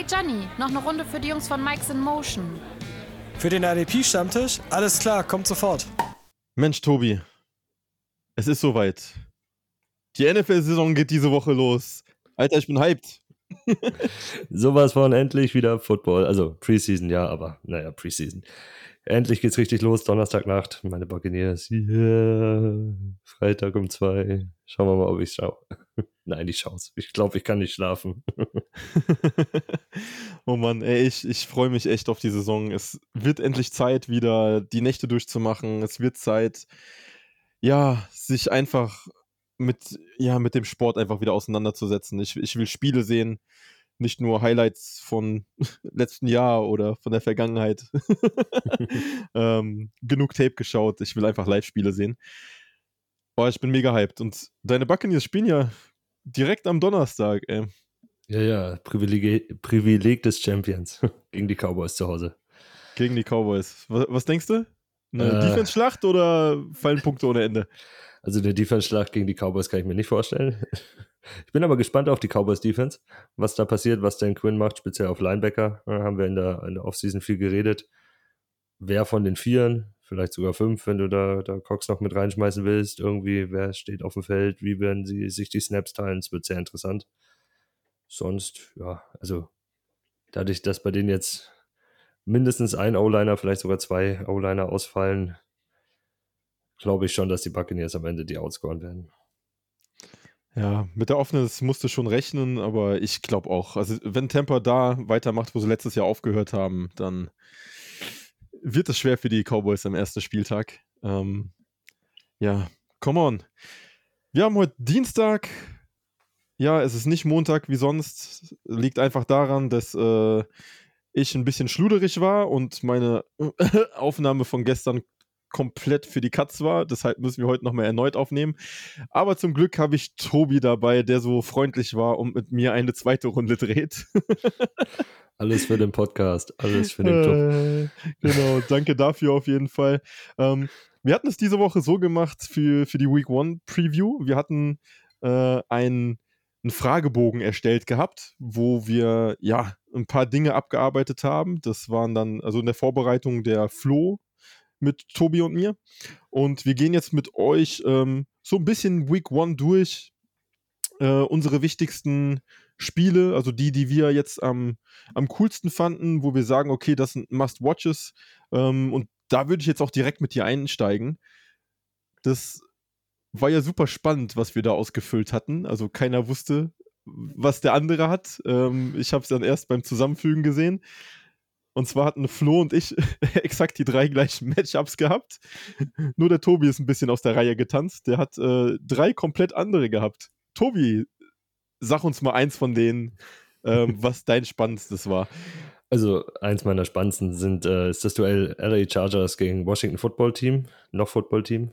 Hey Johnny, noch eine Runde für die Jungs von Mike's in Motion. Für den RDP-Stammtisch? Alles klar, kommt sofort. Mensch, Tobi, es ist soweit. Die NFL-Saison geht diese Woche los. Alter, ich bin hyped. Sowas von endlich wieder Football. Also Preseason, ja, aber naja, Preseason. Endlich geht's richtig los, Donnerstagnacht. Meine Buccaneers. Yeah. Freitag um zwei. Schauen wir mal, ob ich schaue. Nein, ich schaue es. Ich glaube, ich kann nicht schlafen. oh Mann, ey, ich, ich freue mich echt auf die Saison. Es wird endlich Zeit, wieder die Nächte durchzumachen. Es wird Zeit, ja, sich einfach mit, ja, mit dem Sport einfach wieder auseinanderzusetzen. Ich, ich will Spiele sehen nicht nur Highlights von letzten Jahr oder von der Vergangenheit. ähm, genug Tape geschaut. Ich will einfach Live-Spiele sehen. Boah, ich bin mega hyped. Und deine Buccaneers spielen ja direkt am Donnerstag, ey. Ja, ja, Privileg, Privileg des Champions gegen die Cowboys zu Hause. Gegen die Cowboys. Was, was denkst du? Eine äh, Defense-Schlacht oder fallen Punkte ohne Ende? Also eine Defense-Schlacht gegen die Cowboys kann ich mir nicht vorstellen. Ich bin aber gespannt auf die Cowboys Defense, was da passiert, was Dan Quinn macht, speziell auf Linebacker. Da haben wir in der, in der Offseason viel geredet. Wer von den Vieren, vielleicht sogar fünf, wenn du da, da Cox noch mit reinschmeißen willst, irgendwie, wer steht auf dem Feld, wie werden sie sich die Snaps teilen, es wird sehr interessant. Sonst, ja, also dadurch, dass bei denen jetzt mindestens ein O-Liner, vielleicht sogar zwei O-Liner ausfallen, glaube ich schon, dass die Buccaneers am Ende die outscoren werden. Ja, mit der Offense musst du schon rechnen, aber ich glaube auch. Also, wenn Tampa da weitermacht, wo sie letztes Jahr aufgehört haben, dann wird es schwer für die Cowboys am ersten Spieltag. Ähm, ja, come on. Wir haben heute Dienstag. Ja, es ist nicht Montag wie sonst. Liegt einfach daran, dass äh, ich ein bisschen schluderig war und meine Aufnahme von gestern komplett für die Katz war. Deshalb müssen wir heute nochmal erneut aufnehmen. Aber zum Glück habe ich Tobi dabei, der so freundlich war und mit mir eine zweite Runde dreht. Alles für den Podcast, alles für den Club. Äh, genau, danke dafür auf jeden Fall. Ähm, wir hatten es diese Woche so gemacht für, für die Week One Preview. Wir hatten äh, einen, einen Fragebogen erstellt gehabt, wo wir ja ein paar Dinge abgearbeitet haben. Das waren dann, also in der Vorbereitung der Flo mit Tobi und mir. Und wir gehen jetzt mit euch ähm, so ein bisschen Week One durch. Äh, unsere wichtigsten Spiele, also die, die wir jetzt am, am coolsten fanden, wo wir sagen, okay, das sind Must-Watches. Ähm, und da würde ich jetzt auch direkt mit dir einsteigen. Das war ja super spannend, was wir da ausgefüllt hatten. Also keiner wusste, was der andere hat. Ähm, ich habe es dann erst beim Zusammenfügen gesehen. Und zwar hatten Flo und ich exakt die drei gleichen Matchups gehabt. Nur der Tobi ist ein bisschen aus der Reihe getanzt. Der hat äh, drei komplett andere gehabt. Tobi, sag uns mal eins von denen, ähm, was dein spannendstes war. Also eins meiner spannendsten sind, äh, ist das Duell LA Chargers gegen Washington Football Team, noch Football Team.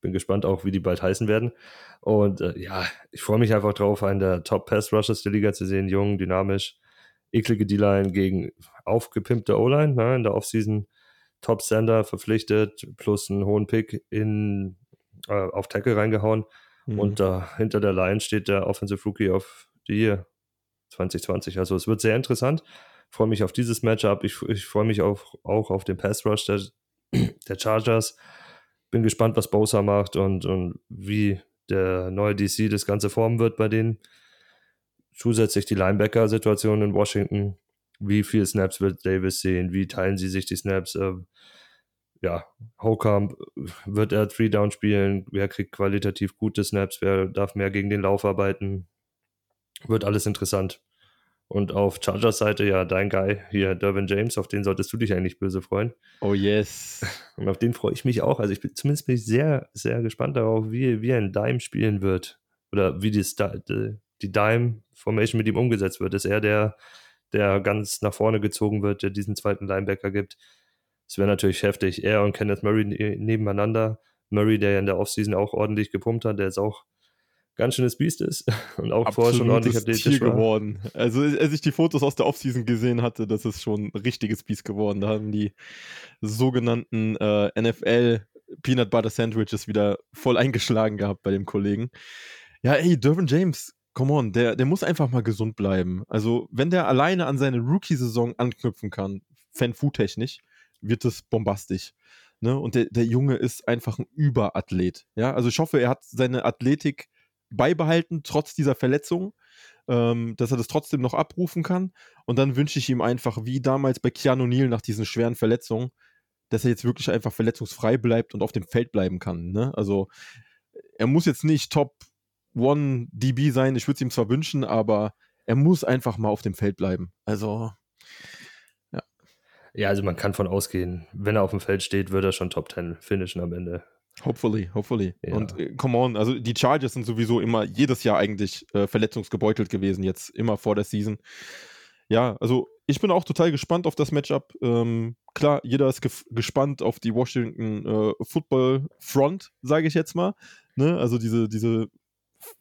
Bin gespannt auch, wie die bald heißen werden. Und äh, ja, ich freue mich einfach drauf, einen der Top Pass Rushers der Liga zu sehen, jung, dynamisch eklige D-Line gegen aufgepimpte O-Line, ne, in der Offseason Top Sender verpflichtet, plus einen hohen Pick in, äh, auf Tackle reingehauen. Mhm. Und da hinter der Line steht der Offensive Rookie of the Year 2020. Also es wird sehr interessant. Ich freue mich auf dieses Matchup. Ich, ich freue mich auch, auch auf den Pass Rush der, der Chargers. Bin gespannt, was Bosa macht und, und wie der neue DC das Ganze formen wird bei denen zusätzlich die Linebacker-Situation in Washington. Wie viele Snaps wird Davis sehen? Wie teilen sie sich die Snaps? Ähm, ja, Hocamp, wird er Three-Down spielen? Wer kriegt qualitativ gute Snaps? Wer darf mehr gegen den Lauf arbeiten? Wird alles interessant. Und auf Chargers Seite, ja, dein Guy hier, Dervin James, auf den solltest du dich eigentlich böse freuen. Oh yes. Und auf den freue ich mich auch. Also ich bin zumindest bin ich sehr, sehr gespannt darauf, wie, wie er in Dime spielen wird. Oder wie die, die Dime-Formation mit ihm umgesetzt wird. Ist er der, der ganz nach vorne gezogen wird, der diesen zweiten Linebacker gibt. Es wäre natürlich heftig. Er und Kenneth Murray ne-, nebeneinander. Murray, der ja in der Offseason auch ordentlich gepumpt hat, der ist auch ganz schönes Biest ist und auch vorher schon ordentlich athletisch war. geworden. Also als ich die Fotos aus der Offseason gesehen hatte, das ist schon ein richtiges Biest geworden. Da haben die sogenannten äh, NFL Peanut Butter Sandwiches wieder voll eingeschlagen gehabt bei dem Kollegen. Ja, ey, Dervin James come on, der, der muss einfach mal gesund bleiben. Also, wenn der alleine an seine Rookie-Saison anknüpfen kann, Fan-Fu-technisch, wird das bombastisch. Ne? Und der, der Junge ist einfach ein Überathlet. Ja, also ich hoffe, er hat seine Athletik beibehalten, trotz dieser Verletzung, ähm, dass er das trotzdem noch abrufen kann. Und dann wünsche ich ihm einfach, wie damals bei Keanu Neal nach diesen schweren Verletzungen, dass er jetzt wirklich einfach verletzungsfrei bleibt und auf dem Feld bleiben kann. Ne? Also er muss jetzt nicht Top One DB sein, ich würde es ihm zwar wünschen, aber er muss einfach mal auf dem Feld bleiben. Also ja, also man kann von ausgehen, wenn er auf dem Feld steht, wird er schon Top 10 finishen am Ende. Hopefully, hopefully. Ja. Und äh, come on, also die Chargers sind sowieso immer jedes Jahr eigentlich äh, verletzungsgebeutelt gewesen, jetzt immer vor der Season. Ja, also ich bin auch total gespannt auf das Matchup. Ähm, klar, jeder ist gespannt auf die Washington äh, Football Front, sage ich jetzt mal. Ne? Also diese, diese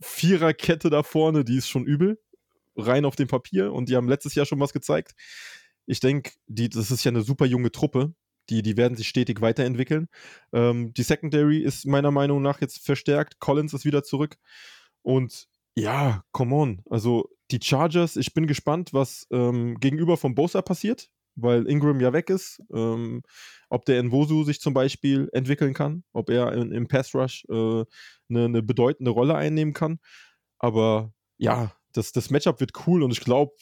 Viererkette da vorne, die ist schon übel. Rein auf dem Papier und die haben letztes Jahr schon was gezeigt ich denke, das ist ja eine super junge Truppe. Die, die werden sich stetig weiterentwickeln. Ähm, die Secondary ist meiner Meinung nach jetzt verstärkt. Collins ist wieder zurück. Und ja, come on. Also die Chargers, ich bin gespannt, was ähm, gegenüber von Bosa passiert, weil Ingram ja weg ist. Ähm, ob der Nwosu sich zum Beispiel entwickeln kann, ob er in, im Pass Rush äh, eine, eine bedeutende Rolle einnehmen kann. Aber ja, das, das Matchup wird cool und ich glaube,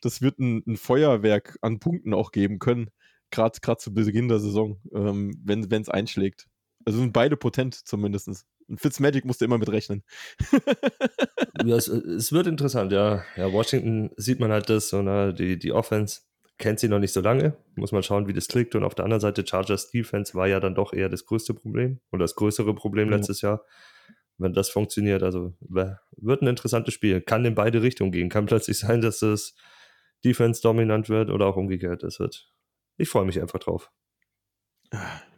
das wird ein, ein, Feuerwerk an Punkten auch geben können, gerade zu Beginn der Saison, ähm, wenn es einschlägt. Also sind beide potent zumindest. Und Fitzmagic musste immer mitrechnen. ja, es, es, wird interessant, ja. Ja, Washington sieht man halt das, so, ne, die, die Offense kennt sie noch nicht so lange. Muss man schauen, wie das klickt. Und auf der anderen Seite, Chargers Defense war ja dann doch eher das größte Problem oder das größere Problem ja. letztes Jahr. Wenn das funktioniert, also wird ein interessantes Spiel. Kann in beide Richtungen gehen. Kann plötzlich sein, dass es Defense dominant wird oder auch umgekehrt. Das wird. Ich freue mich einfach drauf.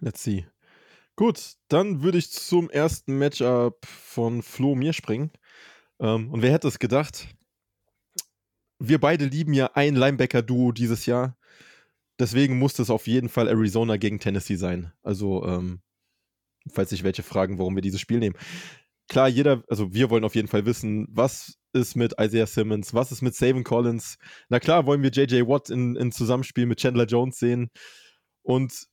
Let's see. Gut, dann würde ich zum ersten Matchup von Flo mir springen. Ähm, und wer hätte es gedacht? Wir beide lieben ja ein Linebacker-Duo dieses Jahr. Deswegen muss es auf jeden Fall Arizona gegen Tennessee sein. Also, ähm, falls sich welche fragen, warum wir dieses Spiel nehmen. Klar, jeder, also wir wollen auf jeden Fall wissen, was ist mit Isaiah Simmons? Was ist mit Savin Collins? Na klar, wollen wir JJ Watt in, in Zusammenspiel mit Chandler Jones sehen. Und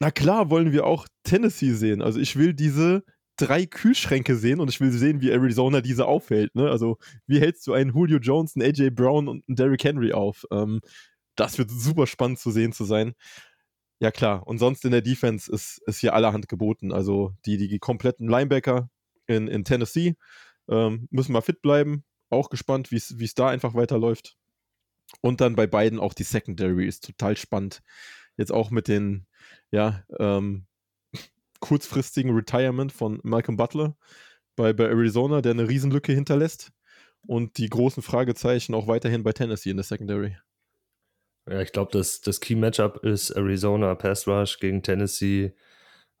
na klar, wollen wir auch Tennessee sehen. Also ich will diese drei Kühlschränke sehen und ich will sehen, wie Arizona diese aufhält. Ne? Also wie hältst du einen Julio Jones, einen AJ Brown und einen Derrick Henry auf? Ähm, das wird super spannend zu sehen zu sein. Ja klar, und sonst in der Defense ist, ist hier allerhand geboten. Also die, die kompletten Linebacker in, in Tennessee ähm, müssen mal fit bleiben auch gespannt, wie es da einfach weiterläuft. Und dann bei beiden auch die Secondary ist total spannend. Jetzt auch mit den, ja, ähm, kurzfristigen Retirement von Malcolm Butler bei, bei Arizona, der eine Riesenlücke hinterlässt. Und die großen Fragezeichen auch weiterhin bei Tennessee in der Secondary. Ja, ich glaube, das, das Key-Matchup ist Arizona Pass Rush gegen Tennessee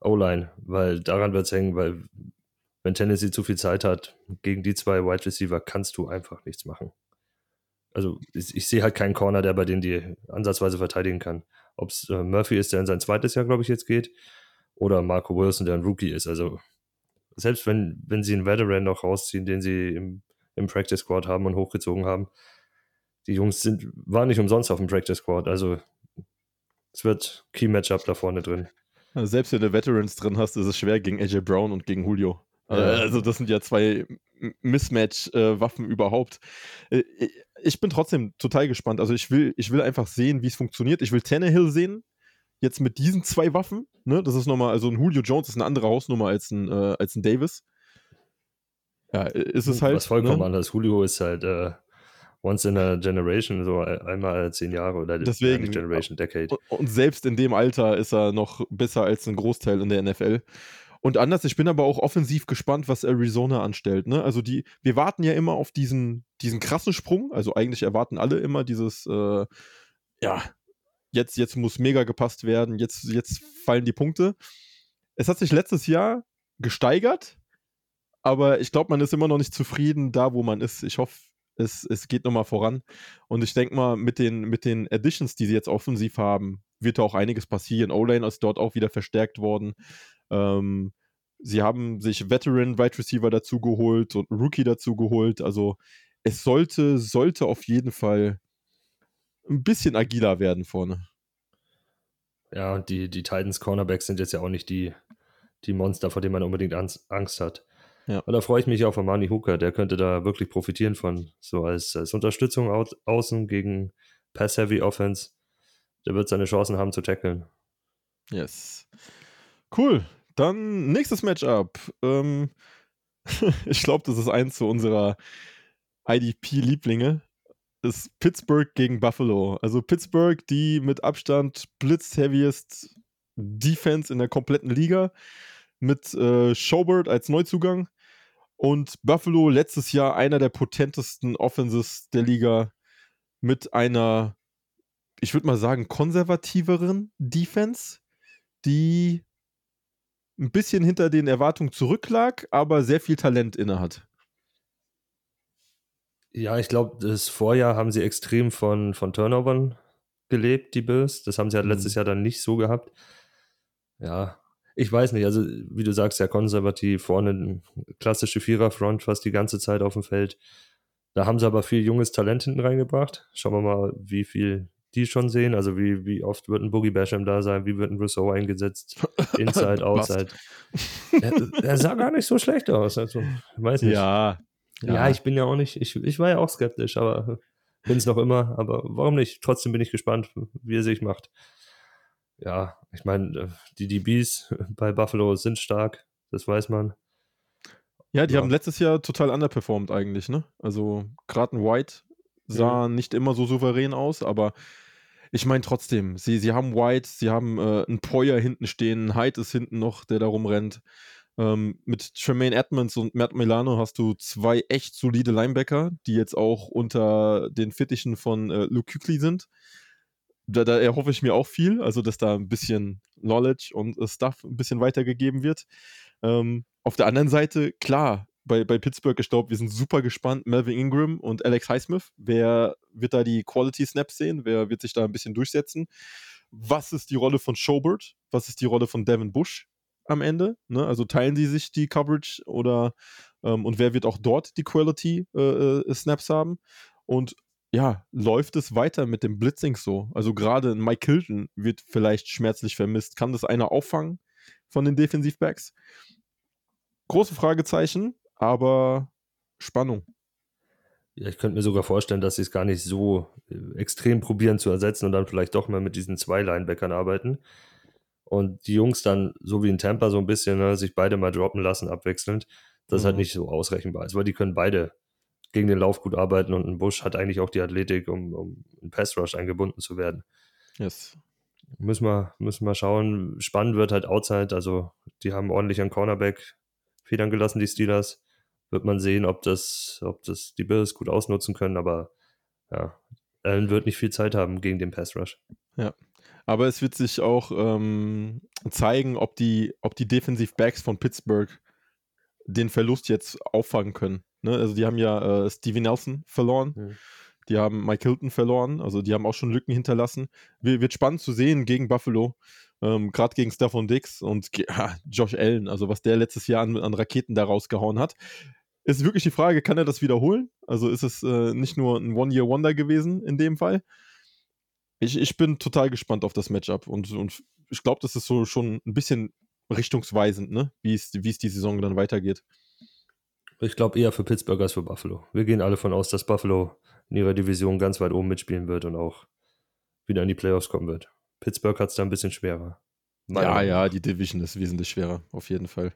O-Line, weil daran wird es hängen, weil wenn Tennessee zu viel Zeit hat, gegen die zwei Wide Receiver kannst du einfach nichts machen. Also ich, ich sehe halt keinen Corner, der bei denen die ansatzweise verteidigen kann. Ob es äh, Murphy ist, der in sein zweites Jahr, glaube ich, jetzt geht, oder Marco Wilson, der ein Rookie ist. Also selbst wenn, wenn sie einen Veteran noch rausziehen, den sie im, im Practice Squad haben und hochgezogen haben, die Jungs sind, waren nicht umsonst auf dem Practice Squad. Also es wird Key Matchup da vorne drin. Also selbst wenn du Veterans drin hast, ist es schwer gegen AJ Brown und gegen Julio. Ja. Also das sind ja zwei Mismatch-Waffen äh, überhaupt. Äh, ich bin trotzdem total gespannt. Also ich will, ich will einfach sehen, wie es funktioniert. Ich will Tannehill sehen, jetzt mit diesen zwei Waffen. Ne? Das ist nochmal, also ein Julio Jones ist eine andere Hausnummer als ein, äh, als ein Davis. Ja, ist es halt. Was vollkommen ne? anders. Julio ist halt äh, once in a generation, so einmal zehn Jahre oder Deswegen, Generation, Decade. Und, und selbst in dem Alter ist er noch besser als ein Großteil in der NFL. Und anders, ich bin aber auch offensiv gespannt, was Arizona anstellt. Ne? Also die, wir warten ja immer auf diesen, diesen krassen Sprung. Also eigentlich erwarten alle immer dieses, äh, ja, jetzt, jetzt muss mega gepasst werden, jetzt, jetzt fallen die Punkte. Es hat sich letztes Jahr gesteigert, aber ich glaube, man ist immer noch nicht zufrieden da, wo man ist. Ich hoffe, es, es geht nochmal voran. Und ich denke mal, mit den, mit den Additions, die sie jetzt offensiv haben, wird da auch einiges passieren. O-Lane ist dort auch wieder verstärkt worden. Ähm, sie haben sich Veteran Wide Receiver dazu geholt und Rookie dazu geholt. Also es sollte, sollte auf jeden Fall ein bisschen agiler werden vorne. Ja, und die, die Titans Cornerbacks sind jetzt ja auch nicht die, die Monster, vor denen man unbedingt Angst hat. Ja. Und da freue ich mich auf Amani Hooker, der könnte da wirklich profitieren von, so als, als Unterstützung au außen gegen Pass-Heavy Offense. Der wird seine Chancen haben zu tackeln. Yes. Cool. Dann nächstes Matchup. Ähm, ich glaube, das ist eins zu unserer IDP-Lieblinge. Ist Pittsburgh gegen Buffalo. Also Pittsburgh, die mit Abstand blitz-heaviest Defense in der kompletten Liga. Mit äh, Schobert als Neuzugang. Und Buffalo letztes Jahr einer der potentesten Offenses der Liga mit einer, ich würde mal sagen, konservativeren Defense, die ein bisschen hinter den Erwartungen zurücklag, aber sehr viel Talent innehat. Ja, ich glaube, das Vorjahr haben sie extrem von, von Turnovern gelebt, die Bills. Das haben sie halt mhm. letztes Jahr dann nicht so gehabt. Ja, ich weiß nicht. Also, wie du sagst, ja konservativ, vorne klassische Viererfront fast die ganze Zeit auf dem Feld. Da haben sie aber viel junges Talent hinten reingebracht. Schauen wir mal, wie viel die schon sehen. Also wie, wie oft wird ein Boogie Basham da sein, wie wird ein Rousseau eingesetzt, Inside, Outside. er, er, sah gar nicht so schlecht aus. Also, weiß nicht. Ja, ja. Ja, ich bin ja auch nicht, ich, ich war ja auch skeptisch, aber bin es noch immer. Aber warum nicht? Trotzdem bin ich gespannt, wie er sich macht. Ja, ich meine, die DBs bei Buffalo sind stark, das weiß man. Ja, die ja. haben letztes Jahr total underperformed eigentlich, ne? Also gerade ein White sah mhm. nicht immer so souverän aus, aber ich meine trotzdem, sie, sie haben White, sie haben äh, einen Poyer hinten stehen, Hyde ist hinten noch, der da rumrennt. Ähm, mit Tremaine Edmonds und Matt Milano hast du zwei echt solide Linebacker, die jetzt auch unter den Fittichen von äh, Luke Kuechly sind. Da, da erhoffe ich mir auch viel, also dass da ein bisschen Knowledge und äh, Stuff ein bisschen weitergegeben wird. Ähm, auf der anderen Seite, klar, bei, bei Pittsburgh, ich glaube, wir sind super gespannt. Melvin Ingram und Alex Highsmith. Wer wird da die Quality Snaps sehen? Wer wird sich da ein bisschen durchsetzen? Was ist die Rolle von Schobert? Was ist die Rolle von Devin Bush am Ende? Ne? Also teilen die sich die Coverage oder ähm, und wer wird auch dort die Quality äh, äh, Snaps haben? Und ja, läuft es weiter mit dem Blitzing so? Also gerade Mike Hilton wird vielleicht schmerzlich vermisst. Kann das einer auffangen von den Defensivbacks? Große Fragezeichen aber Spannung. Ja, ich könnte mir sogar vorstellen, dass sie es gar nicht so äh, extrem probieren zu ersetzen und dann vielleicht doch mal mit diesen zwei Linebackern arbeiten. Und die Jungs dann, so wie in Tampa, so ein bisschen ne, sich beide mal droppen lassen, abwechselnd, das mhm. halt nicht so ausrechenbar ist, weil die können beide gegen den Lauf gut arbeiten und ein Bush hat eigentlich auch die Athletik, um, um in Pass Rush eingebunden zu werden. Yes. Müssen wir, müssen wir schauen. Spannend wird halt Outside, also die haben ordentlich an Cornerback federn gelassen, die Steelers wird man sehen, ob das, ob das die Bills gut ausnutzen können, aber ja, Allen wird nicht viel Zeit haben gegen den Pass Rush. Ja. Aber es wird sich auch ähm, zeigen, ob die, ob die Defensive Backs von Pittsburgh den Verlust jetzt auffangen können. Ne? Also die haben ja äh, Stevie Nelson verloren. Mhm. Die haben Mike Hilton verloren, also die haben auch schon Lücken hinterlassen. Wird spannend zu sehen gegen Buffalo, ähm, gerade gegen Stefan Dix und ja, Josh Allen, also was der letztes Jahr an, an Raketen da rausgehauen hat ist wirklich die Frage, kann er das wiederholen? Also ist es äh, nicht nur ein One-Year-Wonder gewesen in dem Fall? Ich, ich bin total gespannt auf das Matchup und, und ich glaube, das ist so schon ein bisschen richtungsweisend, ne? wie es die Saison dann weitergeht. Ich glaube eher für Pittsburgh als für Buffalo. Wir gehen alle von aus, dass Buffalo in ihrer Division ganz weit oben mitspielen wird und auch wieder in die Playoffs kommen wird. Pittsburgh hat es da ein bisschen schwerer. ja, ja, die Division ist wesentlich schwerer, auf jeden Fall.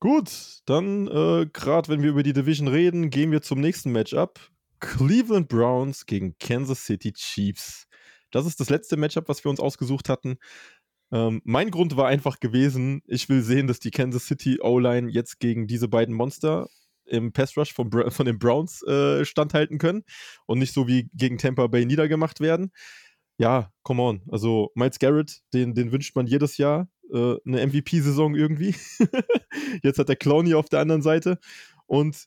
Gut, dann äh, gerade wenn wir über die Division reden, gehen wir zum nächsten Matchup. Cleveland Browns gegen Kansas City Chiefs. Das ist das letzte Matchup, was wir uns ausgesucht hatten. Ähm, mein Grund war einfach gewesen, ich will sehen, dass die Kansas City O-Line jetzt gegen diese beiden Monster im Pass Rush von, von den Browns äh, standhalten können und nicht so wie gegen Tampa Bay niedergemacht werden. Ja, come on. Also Miles Garrett, den, den wünscht man jedes Jahr äh, eine MVP-Saison irgendwie. Jetzt hat der Clowny auf der anderen Seite. Und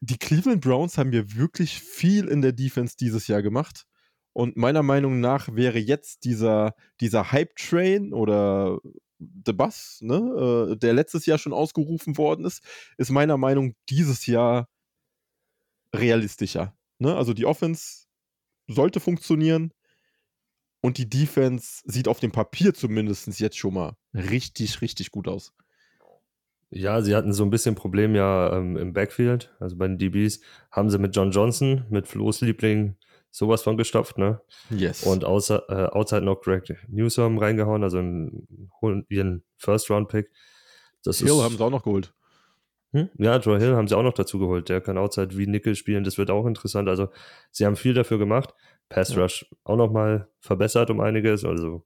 die Cleveland Browns haben mir wirklich viel in der Defense dieses Jahr gemacht. Und meiner Meinung nach wäre jetzt dieser, dieser Hype-Train oder The Bus, ne, äh, der letztes Jahr schon ausgerufen worden ist, ist meiner Meinung dieses Jahr realistischer. Ne? Also die Offense sollte funktionieren und die Defense sieht auf dem Papier zumindest jetzt schon mal richtig, richtig gut aus. Ja, sie hatten so ein bisschen Problem ja ähm, im Backfield, also bei den DBs haben sie mit John Johnson, mit Flo's Liebling, sowas von gestopft, ne? Yes. Und außer, äh, outside noch Greg Newsom reingehauen, also einen, ihren First-Round-Pick. Das Hill ist, haben sie auch noch geholt. Hm? Ja, Joe Hill haben sie auch noch dazu geholt. Der kann Outside wie Nickel spielen, das wird auch interessant. Also, sie haben viel dafür gemacht. Pass Rush ja. auch nochmal verbessert um einiges. Also,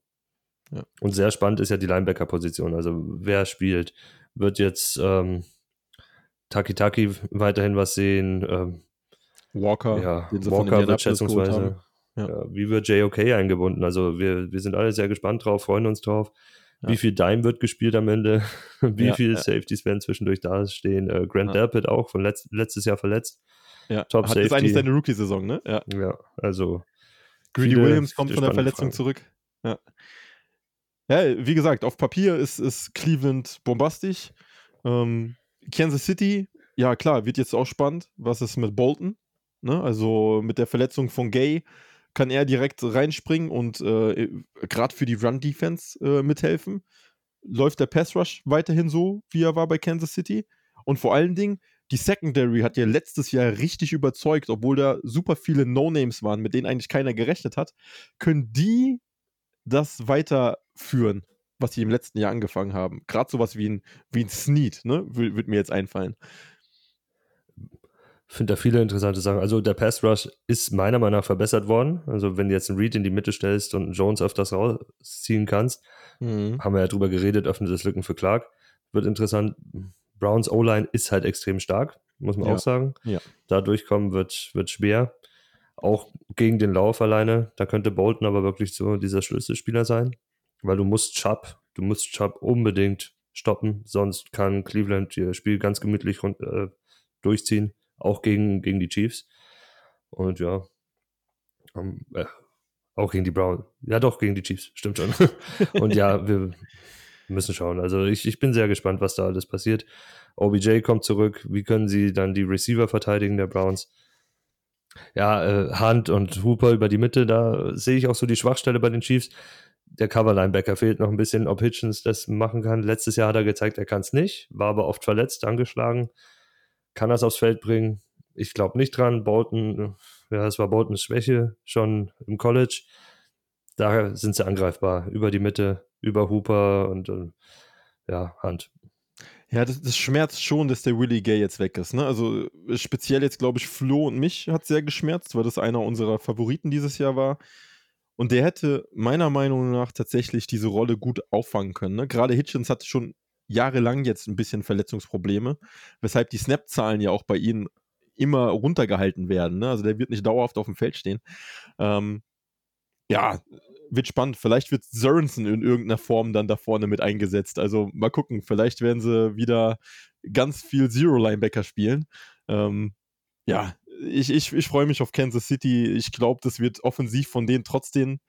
ja. Und sehr spannend ist ja die Linebacker-Position. Also, wer spielt? Wird jetzt ähm, Taki Taki weiterhin was sehen? Ähm, Walker, ja, Walker wird schätzungsweise. Ja. Ja, wie wird JOK eingebunden? Also, wir, wir sind alle sehr gespannt drauf, freuen uns drauf. Ja. Wie viel Dime wird gespielt am Ende? Wie ja, viele ja. Safeties werden zwischendurch da stehen? Äh, Grant ja. Delpit auch, von letzt, letztes Jahr verletzt. Ja, Top Hat Safety. ist eigentlich seine Rookie-Saison, ne? Ja. ja, also. Greedy Williams kommt von der Verletzung Fragen. zurück. Ja. Ja, wie gesagt, auf Papier ist, ist Cleveland bombastisch. Ähm, Kansas City, ja klar, wird jetzt auch spannend. Was ist mit Bolton? Ne? Also mit der Verletzung von Gay kann er direkt reinspringen und äh, gerade für die Run-Defense äh, mithelfen. Läuft der Pass-Rush weiterhin so, wie er war bei Kansas City? Und vor allen Dingen, die Secondary hat ja letztes Jahr richtig überzeugt, obwohl da super viele No-Names waren, mit denen eigentlich keiner gerechnet hat. Können die das weiterführen, was sie im letzten Jahr angefangen haben? Gerade sowas wie ein, wie ein Snead, ne? Würde mir jetzt einfallen finde da viele interessante Sachen. Also der Pass Rush ist meiner Meinung nach verbessert worden. Also wenn du jetzt einen Reed in die Mitte stellst und einen Jones auf das rausziehen kannst, mhm. haben wir ja drüber geredet, öffnet das Lücken für Clark. Wird interessant. Browns O-Line ist halt extrem stark, muss man ja. auch sagen. Ja. Da durchkommen wird, wird schwer. Auch gegen den Lauf alleine. Da könnte Bolton aber wirklich so dieser Schlüsselspieler sein. Weil du musst Chubb, du musst Chubb unbedingt stoppen, sonst kann Cleveland ihr Spiel ganz gemütlich rund, äh, durchziehen auch gegen, gegen die Chiefs. Und ja, um, äh, auch gegen die Browns. Ja, doch, gegen die Chiefs, stimmt schon. und ja, wir müssen schauen. Also ich, ich bin sehr gespannt, was da alles passiert. OBJ kommt zurück. Wie können sie dann die Receiver verteidigen der Browns? Ja, äh, Hunt und Hooper über die Mitte, da sehe ich auch so die Schwachstelle bei den Chiefs. Der Cover-Linebacker fehlt noch ein bisschen, ob Hitchens das machen kann. Letztes Jahr hat er gezeigt, er kann es nicht, war aber oft verletzt, angeschlagen kann das aufs Feld bringen. Ich glaube nicht dran. Bolton, ja, es war Boltons Schwäche schon im College. Daher sind sie angreifbar. Über die Mitte, über Hooper und, und ja, Hand. Ja, das, das, schmerzt schon, dass der Willie Gay jetzt weg ist. Ne? Also speziell jetzt, glaube ich, Flo und mich hat sehr geschmerzt, weil das einer unserer Favoriten dieses Jahr war. Und der hätte meiner Meinung nach tatsächlich diese Rolle gut auffangen können. Ne? Gerade Hitchens hatte schon jahrelang jetzt ein bisschen Verletzungsprobleme, weshalb die Snap-Zahlen ja auch bei ihnen immer runtergehalten werden. Ne? Also der wird nicht dauerhaft auf dem Feld stehen. Ähm, ja, wird spannend. Vielleicht wird Sörensen in irgendeiner Form dann da vorne mit eingesetzt. Also mal gucken. Vielleicht werden sie wieder ganz viel Zero-Linebacker spielen. Ähm, ja, ich, ich, ich freue mich auf Kansas City. Ich glaube, das wird offensiv von denen trotzdem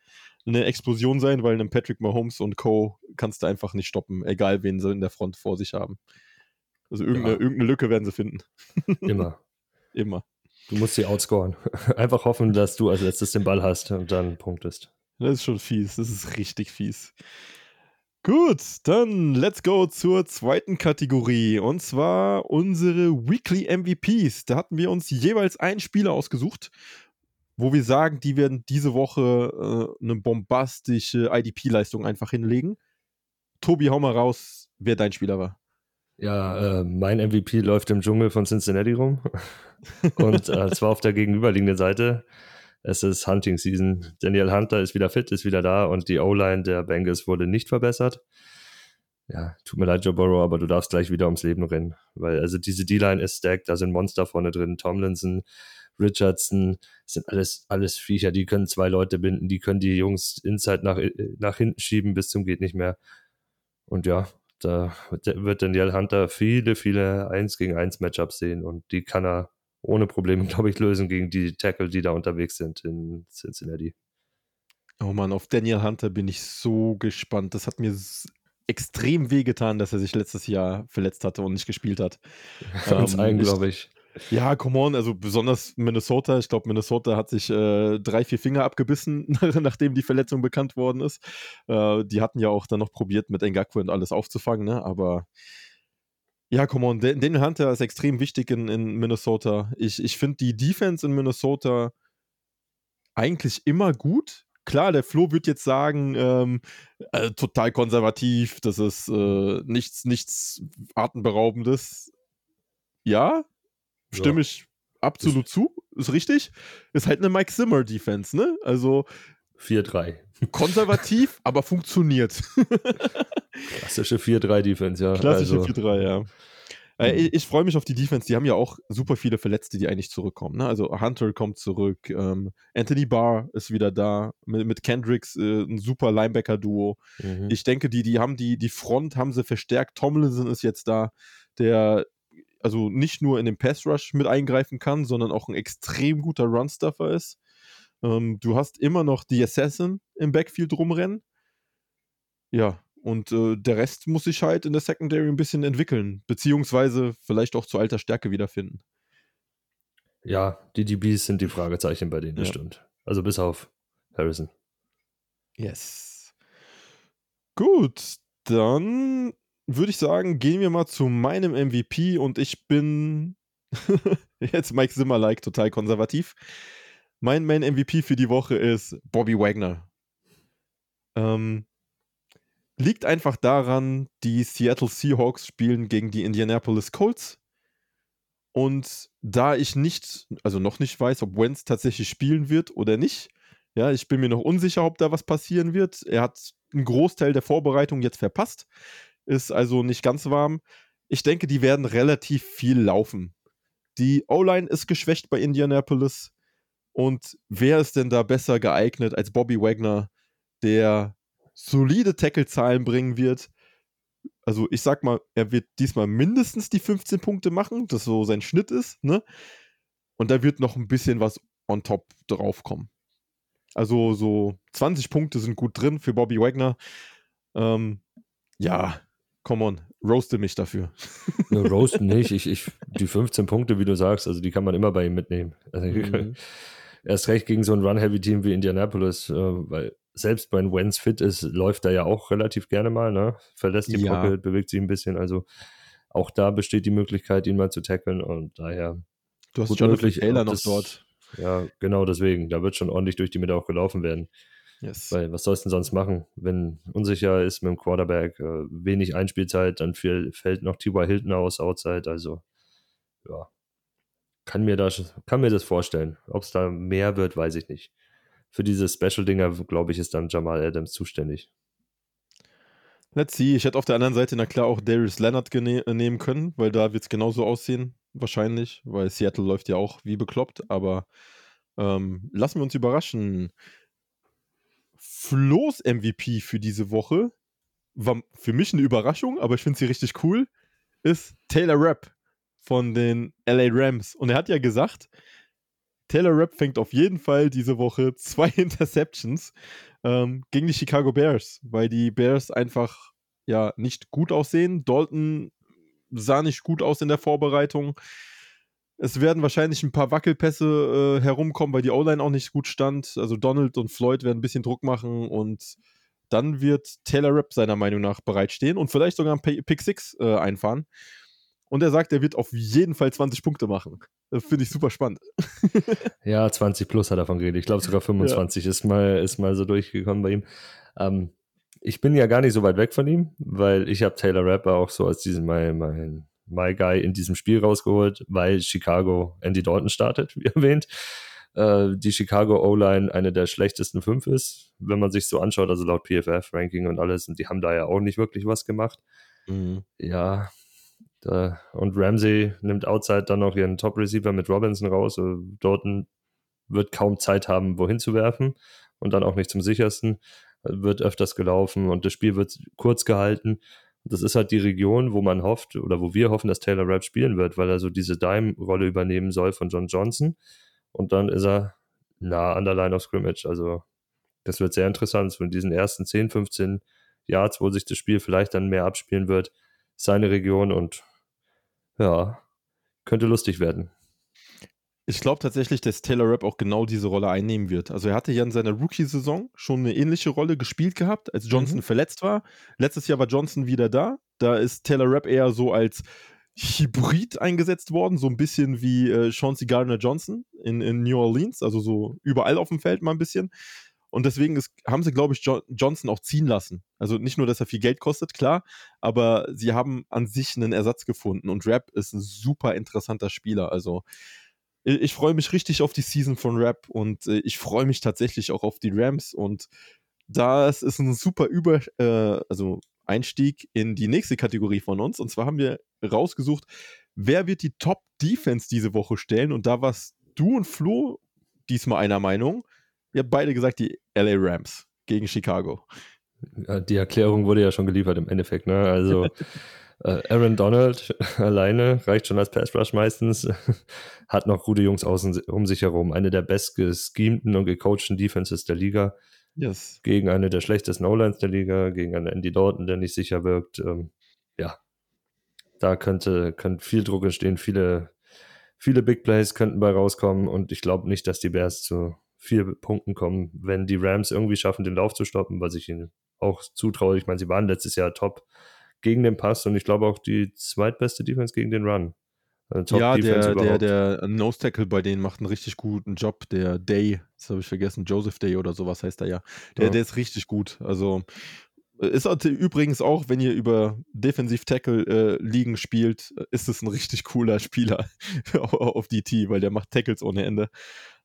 eine Explosion sein, weil einen Patrick Mahomes und Co. kannst du einfach nicht stoppen, egal wen sie in der Front vor sich haben. Also irgendeine, ja. irgendeine Lücke werden sie finden. Immer. Immer. Du musst sie outscoren. Einfach hoffen, dass du als letztes den Ball hast und dann punktest. Das ist schon fies. Das ist richtig fies. Gut, dann let's go zur zweiten Kategorie und zwar unsere Weekly MVPs. Da hatten wir uns jeweils einen Spieler ausgesucht wo wir sagen, die werden diese Woche äh, eine bombastische IDP-Leistung einfach hinlegen. Tobi, hau mal raus, wer dein Spieler war. Ja, äh, mein MVP läuft im Dschungel von Cincinnati rum. Und äh, zwar auf der gegenüberliegenden Seite. Es ist Hunting Season. Daniel Hunter ist wieder fit, ist wieder da und die O-Line der Bengals wurde nicht verbessert. Ja, tut mir leid, Joe Burrow, aber du darfst gleich wieder ums Leben rennen. Weil also diese D-Line ist stacked, da sind Monster vorne drin. Tomlinson, Richardson, sind alles, alles Viecher, die können zwei Leute binden, die können die Jungs Inside nach, nach hinten schieben bis zum geht nicht mehr. Und ja, da wird Daniel Hunter viele, viele 1 gegen 1 Matchups sehen und die kann er ohne Probleme, glaube ich, lösen gegen die Tackle, die da unterwegs sind in Cincinnati. Oh Mann, auf Daniel Hunter bin ich so gespannt. Das hat mir extrem wehgetan, dass er sich letztes Jahr verletzt hatte und nicht gespielt hat. Uns ähm, allen, glaube ich. Ja, come on, also besonders Minnesota. Ich glaube, Minnesota hat sich äh, drei, vier Finger abgebissen, nachdem die Verletzung bekannt worden ist. Äh, die hatten ja auch dann noch probiert, mit Ngakwe und alles aufzufangen, ne? aber ja, come on, Daniel Hunter ist extrem wichtig in, in Minnesota. Ich, ich finde die Defense in Minnesota eigentlich immer gut. Klar, der Flo wird jetzt sagen, ähm, äh, total konservativ, das ist äh, nichts, nichts Atemberaubendes. Ja, stimme ja. ich absolut ist, zu, ist richtig. Ist halt eine Mike Zimmer Defense, ne? Also 4-3. Konservativ, aber funktioniert. Klassische 4-3-Defense, ja. Klassische also. 4-3, ja. Äh, ich, ich freue mich auf die Defense. Die haben ja auch super viele Verletzte, die eigentlich zurückkommen. Ne? Also Hunter kommt zurück, ähm, Anthony Barr ist wieder da, mit, mit Kendricks äh, ein super Linebacker-Duo. Mhm. Ich denke, die, die haben die, die Front haben sie verstärkt. Tomlinson ist jetzt da, der also nicht nur in den Pass Rush mit eingreifen kann, sondern auch ein extrem guter Run-Stuffer ist. Ähm, du hast immer noch die Assassin im Backfield rumrennen. Ja, und äh, der Rest muss sich halt in der Secondary ein bisschen entwickeln, beziehungsweise vielleicht auch zu alter Stärke wiederfinden. Ja, die DBs sind die Fragezeichen bei denen, das ja. stimmt. Also bis auf Harrison. Yes. Gut, dann würde ich sagen, gehen wir mal zu meinem MVP und ich bin jetzt Mike Zimmer-like total konservativ. Mein Main MVP für die Woche ist Bobby Wagner. Ähm, liegt einfach daran, die Seattle Seahawks spielen gegen die Indianapolis Colts. Und da ich nicht, also noch nicht weiß, ob Wentz tatsächlich spielen wird oder nicht, ja, ich bin mir noch unsicher, ob da was passieren wird. Er hat einen Großteil der Vorbereitung jetzt verpasst, ist also nicht ganz warm. Ich denke, die werden relativ viel laufen. Die O-Line ist geschwächt bei Indianapolis. Und wer ist denn da besser geeignet als Bobby Wagner, der solide Tackle-Zahlen bringen wird? Also ich sag mal, er wird diesmal mindestens die 15 Punkte machen, das so sein Schnitt ist, ne? Und da wird noch ein bisschen was on top draufkommen. Also so 20 Punkte sind gut drin für Bobby Wagner. Ähm, ja, come on, roaste mich dafür. Ne, roasten nicht. Ich, ich, die 15 Punkte, wie du sagst, also die kann man immer bei ihm mitnehmen. Also, mhm erst recht gegen so ein Run-Heavy-Team wie Indianapolis, äh, weil selbst wenn Wentz fit ist, läuft er ja auch relativ gerne mal, ne? Verlässt die ja. Pocket, bewegt sich ein bisschen. Also auch da besteht die Möglichkeit, ihn mal zu tackeln und daher. Du hast schon wirklich Taylor noch dort. Ja, genau deswegen. Da wird schon ordentlich durch die Mitte auch gelaufen werden. Yes. Weil was sollst du denn sonst machen? Wenn unsicher ist mit dem Quarterback, äh, wenig Einspielzeit, dann fällt noch T.Y. Hilton aus, Outside. Also, ja, kann mir, das, kann mir das vorstellen. Ob es da mehr wird, weiß ich nicht. Für diese Special-Dinger, glaube ich, ist dann Jamal Adams zuständig. Let's see. Ich hätte auf der anderen Seite, na klar, auch Darius Leonard äh, nehmen können, weil da wird es genauso aussehen, wahrscheinlich, weil Seattle läuft ja auch wie bekloppt, aber ähm, lassen wir uns überraschen. Flo's MVP für diese Woche war für mich eine Überraschung, aber ich finde sie richtig cool, ist Taylor Rapp von den LA Rams. Und er hat ja gesagt, Taylor Rapp fängt auf jeden Fall diese Woche zwei Interceptions ähm, gegen die Chicago Bears, weil die Bears einfach ja nicht gut aussehen. Dalton sah nicht gut aus in der Vorbereitung. Es werden wahrscheinlich ein paar Wackelpässe äh, herumkommen, weil die O-Line auch nicht gut stand. Also Donald und Floyd werden ein bisschen Druck machen und dann wird Taylor Rapp seiner Meinung nach bereitstehen und vielleicht sogar ein Pick 6 äh, einfahren. Und er sagt, er wird auf jeden Fall 20 Punkte machen. Das finde ich super spannend. ja, 20 plus hat er davon geredet. Ich glaube sogar 25 ja. ist, mal, ist mal so durchgekommen bei ihm. Ähm, ich bin ja gar nicht so weit weg von ihm, weil ich habe Taylor Rapper auch so als diesen mein, mein My Guy in diesem Spiel rausgeholt, weil Chicago Andy Dalton startet, wie erwähnt. Äh, die Chicago O-Line eine der schlechtesten fünf ist, wenn man sich so anschaut, also laut PFF-Ranking und alles. Und die haben da ja auch nicht wirklich was gemacht. Mhm. Ja, da, und Ramsey nimmt outside dann noch ihren Top-Receiver mit Robinson raus. Also Dalton wird kaum Zeit haben, wohin zu werfen und dann auch nicht zum sichersten. Wird öfters gelaufen und das Spiel wird kurz gehalten. Das ist halt die Region, wo man hofft oder wo wir hoffen, dass Taylor Rapp spielen wird, weil er so diese Dime-Rolle übernehmen soll von John Johnson. Und dann ist er nah an der Line of Scrimmage. Also das wird sehr interessant. Von diesen ersten 10, 15 Yards, wo sich das Spiel vielleicht dann mehr abspielen wird, seine Region und ja, könnte lustig werden. Ich glaube tatsächlich, dass Taylor Rapp auch genau diese Rolle einnehmen wird. Also er hatte ja in seiner Rookie-Saison schon eine ähnliche Rolle gespielt gehabt, als Johnson mhm. verletzt war. Letztes Jahr war Johnson wieder da. Da ist Taylor Rapp eher so als Hybrid eingesetzt worden, so ein bisschen wie äh, Chauncey Gardner Johnson in, in New Orleans, also so überall auf dem Feld mal ein bisschen. Und deswegen ist, haben sie, glaube ich, jo Johnson auch ziehen lassen. Also nicht nur, dass er viel Geld kostet, klar, aber sie haben an sich einen Ersatz gefunden. Und Rap ist ein super interessanter Spieler. Also ich freue mich richtig auf die Season von Rap und äh, ich freue mich tatsächlich auch auf die Rams. Und das ist ein super Über, äh, also Einstieg in die nächste Kategorie von uns. Und zwar haben wir rausgesucht, wer wird die Top-Defense diese Woche stellen? Und da warst du und Flo diesmal einer Meinung. Ihr habt beide gesagt, die LA Rams gegen Chicago. Die Erklärung wurde ja schon geliefert im Endeffekt. Ne? Also äh, Aaron Donald alleine reicht schon als Pass Rush meistens. Hat noch gute Jungs außen um sich herum. Eine der bestgeschemten und gecoachten Defenses der Liga. Yes. Gegen eine der schlechtesten O-Lines der Liga, gegen einen Andy Dalton, der nicht sicher wirkt. Ähm, ja, da könnte, könnte viel Druck entstehen, viele, viele Big Plays könnten bei rauskommen und ich glaube nicht, dass die Bears zu vier Punkten kommen, wenn die Rams irgendwie schaffen, den Lauf zu stoppen, was ich ihnen auch zutraue. Ich meine, sie waren letztes Jahr top gegen den Pass und ich glaube auch die zweitbeste Defense gegen den Run. Also ja, der, der, der Nose Tackle bei denen macht einen richtig guten Job. Der Day, das habe ich vergessen, Joseph Day oder sowas heißt er ja. Der, ja. der ist richtig gut. Also ist übrigens auch, wenn ihr über Defensiv-Tackle-Ligen äh, spielt, ist es ein richtig cooler Spieler auf DT, weil der macht Tackles ohne Ende.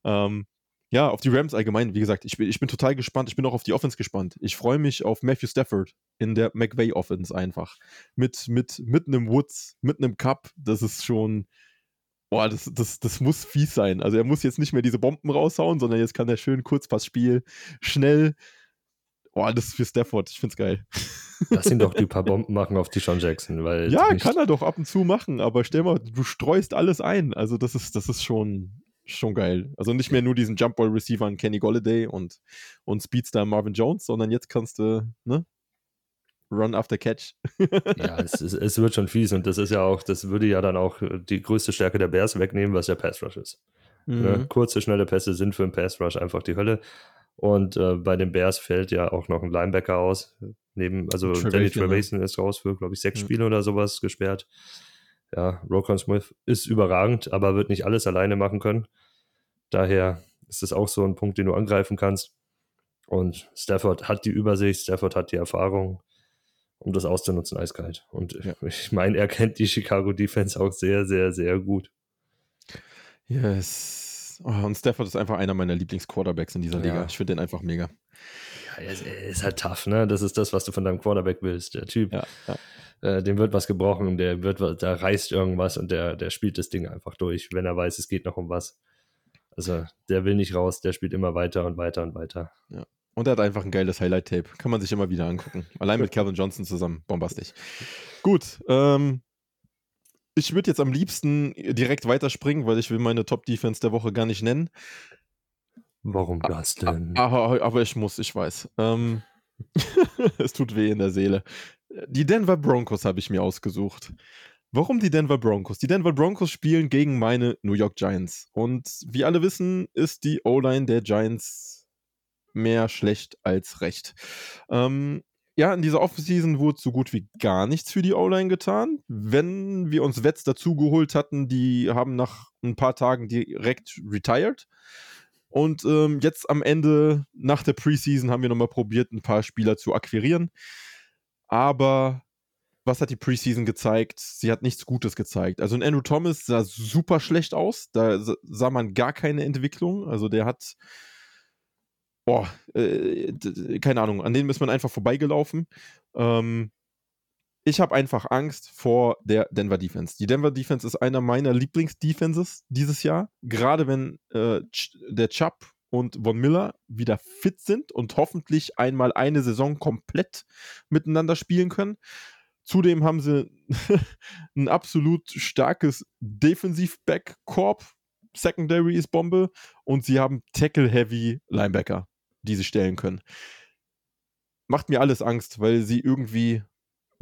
Ähm, ja, auf die Rams allgemein, wie gesagt, ich bin, ich bin total gespannt. Ich bin auch auf die Offense gespannt. Ich freue mich auf Matthew Stafford in der McVay Offense einfach. Mit, mit, mit einem Woods, mit einem Cup. Das ist schon, boah, das, das, das muss fies sein. Also er muss jetzt nicht mehr diese Bomben raushauen, sondern jetzt kann er schön Kurzpassspiel, schnell. Boah, das ist für Stafford. Ich find's geil. Lass ihn doch die paar Bomben machen auf die Sean Jackson, weil. Ja, kann er doch ab und zu machen, aber stell mal, du streust alles ein. Also das ist, das ist schon, schon geil. Also nicht mehr nur diesen Jumpball-Receiver an Kenny Golladay und, und Speedstar Marvin Jones, sondern jetzt kannst du, ne? Run after Catch. ja, es, es, es, wird schon fies und das ist ja auch, das würde ja dann auch die größte Stärke der Bears wegnehmen, was ja Pass Rush ist. Ne? Mhm. Ne? Kurze, schnelle Pässe sind für einen Pass Rush einfach die Hölle. Und äh, bei den Bears fällt ja auch noch ein Linebacker aus. Neben, also Danny Trevason ne? ist raus für, glaube ich, sechs mhm. Spiele oder sowas gesperrt. Ja, Rokon Smith ist überragend, aber wird nicht alles alleine machen können. Daher ist es auch so ein Punkt, den du angreifen kannst. Und Stafford hat die Übersicht, Stafford hat die Erfahrung, um das auszunutzen, eiskalt. Und ja. ich meine, er kennt die Chicago Defense auch sehr, sehr, sehr gut. Yes. Oh, und Stafford ist einfach einer meiner Lieblingsquarterbacks in dieser Liga. Ja. Ich finde den einfach mega. Ja, er ist, er ist, halt tough, ne? Das ist das, was du von deinem Quarterback willst. Der Typ, ja, äh, dem wird was gebrochen, der wird, da reißt irgendwas und der, der spielt das Ding einfach durch, wenn er weiß, es geht noch um was. Also der will nicht raus, der spielt immer weiter und weiter und weiter. Ja. Und er hat einfach ein geiles Highlight-Tape. Kann man sich immer wieder angucken. Allein mit Kevin Johnson zusammen. Bombastisch. Gut. Ähm, ich würde jetzt am liebsten direkt weiterspringen, weil ich will meine Top-Defense der Woche gar nicht nennen. Warum das denn? Aber, aber ich muss, ich weiß. Ähm, es tut weh in der Seele. Die Denver Broncos habe ich mir ausgesucht. Warum die Denver Broncos? Die Denver Broncos spielen gegen meine New York Giants. Und wie alle wissen, ist die O-Line der Giants mehr schlecht als recht. Ähm, ja, in dieser Offseason wurde so gut wie gar nichts für die O-Line getan. Wenn wir uns Wets dazugeholt hatten, die haben nach ein paar Tagen direkt retired. Und ähm, jetzt am Ende, nach der Preseason, haben wir nochmal probiert, ein paar Spieler zu akquirieren. Aber was hat die Preseason gezeigt? Sie hat nichts Gutes gezeigt. Also ein Andrew Thomas sah super schlecht aus. Da sah man gar keine Entwicklung. Also der hat, boah, äh, keine Ahnung, an denen ist man einfach vorbeigelaufen. Ähm, ich habe einfach Angst vor der Denver Defense. Die Denver Defense ist einer meiner Lieblingsdefenses dieses Jahr. Gerade wenn äh, der Chubb und Von Miller wieder fit sind und hoffentlich einmal eine Saison komplett miteinander spielen können. Zudem haben sie ein absolut starkes Defensiv-Backkorb. Secondary ist Bombe. Und sie haben Tackle-Heavy Linebacker, die sie stellen können. Macht mir alles Angst, weil sie irgendwie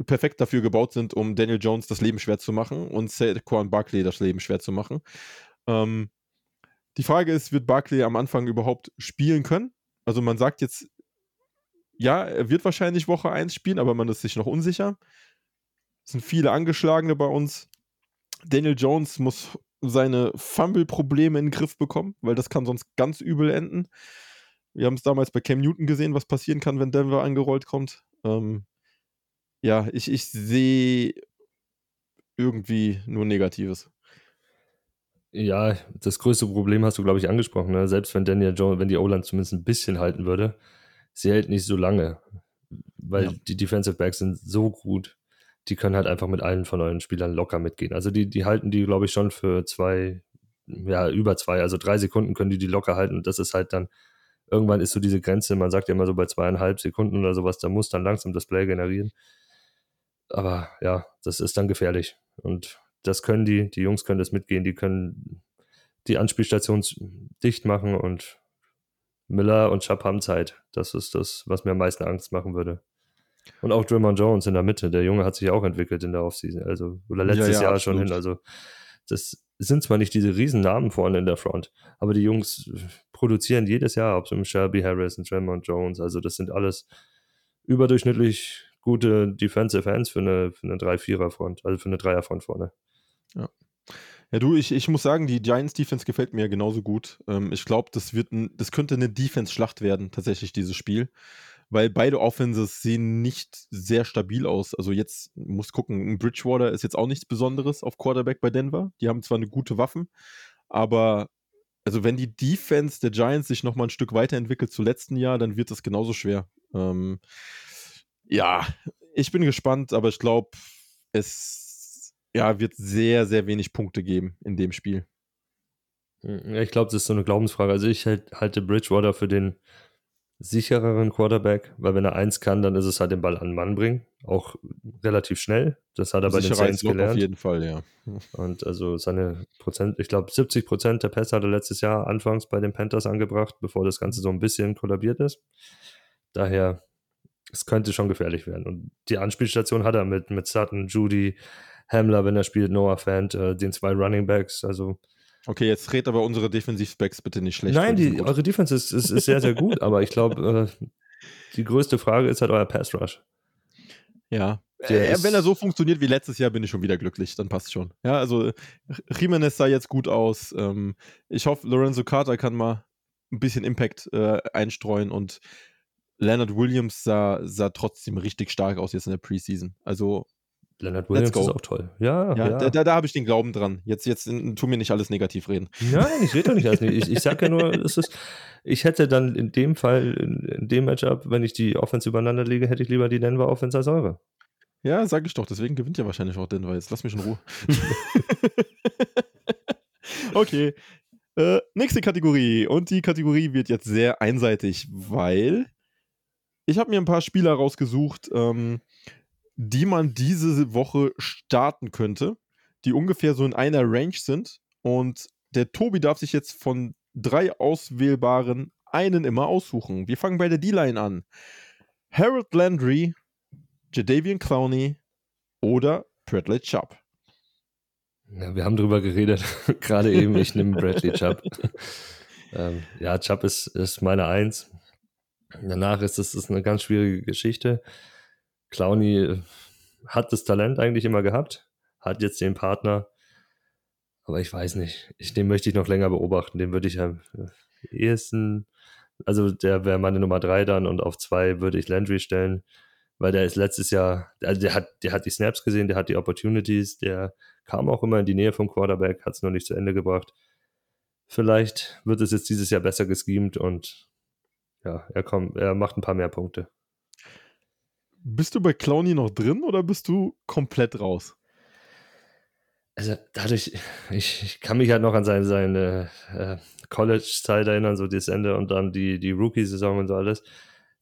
perfekt dafür gebaut sind, um Daniel Jones das Leben schwer zu machen und Saquon Barkley das Leben schwer zu machen. Ähm, Die Frage ist, wird Barkley am Anfang überhaupt spielen können? Also man sagt jetzt, ja, er wird wahrscheinlich Woche 1 spielen, aber man ist sich noch unsicher. Es sind viele Angeschlagene bei uns. Daniel Jones muss seine Fumble-Probleme in den Griff bekommen, weil das kann sonst ganz übel enden. Wir haben es damals bei Cam Newton gesehen, was passieren kann, wenn Denver angerollt kommt. Ähm, ja, ich, ich sehe irgendwie nur Negatives. Ja, das größte Problem hast du, glaube ich, angesprochen. Ne? Selbst wenn Daniel Jones, wenn die O-Line zumindest ein bisschen halten würde, sie hält nicht so lange, weil ja. die Defensive Backs sind so gut, die können halt einfach mit allen von euren Spielern locker mitgehen. Also die, die halten die, glaube ich, schon für zwei, ja, über zwei, also drei Sekunden können die die locker halten und das ist halt dann, irgendwann ist so diese Grenze, man sagt ja immer so bei zweieinhalb Sekunden oder sowas, da muss dann langsam das Play generieren. Aber ja, das ist dann gefährlich und das können die, die Jungs können das mitgehen, die können die Anspielstation dicht machen und Miller und Chubb haben Zeit. Das ist das, was mir am meisten Angst machen würde. Und auch Draymond Jones in der Mitte. Der Junge hat sich auch entwickelt in der Offseason. Also, oder letztes ja, ja, Jahr absolut. schon hin. Also, das sind zwar nicht diese Riesennamen vorne in der Front, aber die Jungs produzieren jedes Jahr, ob es um Shelby Harris und Draymond Jones. Also, das sind alles überdurchschnittlich gute Defensive Ends für eine, für eine 3-4er-Front, also für eine Dreier-Front vorne. Ja. Ja, du, ich, ich muss sagen, die Giants Defense gefällt mir genauso gut. Ähm, ich glaube, das das könnte eine Defense-Schlacht werden, tatsächlich, dieses Spiel. Weil beide Offenses sehen nicht sehr stabil aus. Also jetzt muss gucken, Bridgewater ist jetzt auch nichts Besonderes auf Quarterback bei Denver. Die haben zwar eine gute Waffen, aber also wenn die Defense der Giants sich nochmal ein Stück weiterentwickelt zu letzten Jahr, dann wird das genauso schwer. Ähm, ja, ich bin gespannt, aber ich glaube, es ja, wird sehr, sehr wenig Punkte geben in dem Spiel. Hm, ich glaube, das ist so eine Glaubensfrage. Also ich halt, halte Bridgewater für den sichereren Quarterback, weil wenn er eins kann, dann ist es halt den Ball an den Mann bringen. Auch relativ schnell. Das hat er bei den Saints gelernt. Auf jeden Fall, ja. Und also seine Prozent, ich glaube 70 Prozent der Pässe hat er letztes Jahr anfangs bei den Panthers angebracht, bevor das Ganze so ein bisschen kollabiert ist. Daher, es könnte schon gefährlich werden. Und die Anspielstation hat er mit, mit Sutton, Judy, Hamler, wenn er spielt, Noah Fant, äh, den zwei Running Backs. Also Okay, jetzt red aber unsere Defensivbacks bitte nicht schlecht. Nein, die, eure Defense ist, ist, ist, sehr, sehr gut, aber ich glaube, äh, die größte Frage ist halt euer Pass Rush. Ja. Äh, wenn er so funktioniert wie letztes Jahr, bin ich schon wieder glücklich. Dann passt schon. Ja, also Jimenez sah jetzt gut aus. Ähm, ich hoffe, Lorenzo Carter kann mal ein bisschen Impact äh, einstreuen und Leonard Williams sah, sah trotzdem richtig stark aus jetzt in der Preseason. Also Leonard Williams ist auch toll. Ja, ja. ja. Da, da, da habe ich den Glauben dran. Jetzt, jetzt tu mir nicht alles negativ reden. Nein, ich rede doch nicht alles negativ. Ich, ich sage ja nur, es ist, ich hätte dann in dem Fall, in, in, dem Matchup, wenn ich die Offense übereinander lege, hätte ich lieber die Denver Offense als eure. Ja, sage ich doch. Deswegen gewinnt ja wahrscheinlich auch Denver. Jetzt lass mich in Ruhe. okay. Äh, nächste Kategorie. Und die Kategorie wird jetzt sehr einseitig, weil ich habe mir ein paar Spieler rausgesucht, ähm, die man diese Woche starten könnte, die ungefähr so in einer Range sind. Und der Tobi darf sich jetzt von drei auswählbaren einen immer aussuchen. Wir fangen bei der D-Line an. Harold Landry, Jadavian Clowney oder Bradley Chubb. Ja, wir haben drüber geredet, gerade eben. Ich nehme Bradley Chubb. ähm, ja, Chubb ist, ist meine Eins. Danach ist es eine ganz schwierige Geschichte. Clowny äh, hat das Talent eigentlich immer gehabt, hat jetzt den Partner, aber ich weiß nicht. Ich, den möchte ich noch länger beobachten. Den würde ich am ehesten, also der wäre meine Nummer drei dann und auf zwei würde ich Landry stellen, weil der ist letztes Jahr, also der hat, der hat die Snaps gesehen, der hat die Opportunities, der kam auch immer in die Nähe vom Quarterback, hat es noch nicht zu Ende gebracht. Vielleicht wird es jetzt dieses Jahr besser geschemt und ja, er kommt, er macht ein paar mehr Punkte. Bist du bei Clowny noch drin oder bist du komplett raus? Also dadurch, ich, ich kann mich halt noch an seine, seine äh, College-Zeit erinnern, so das Ende und dann die, die Rookie-Saison und so alles.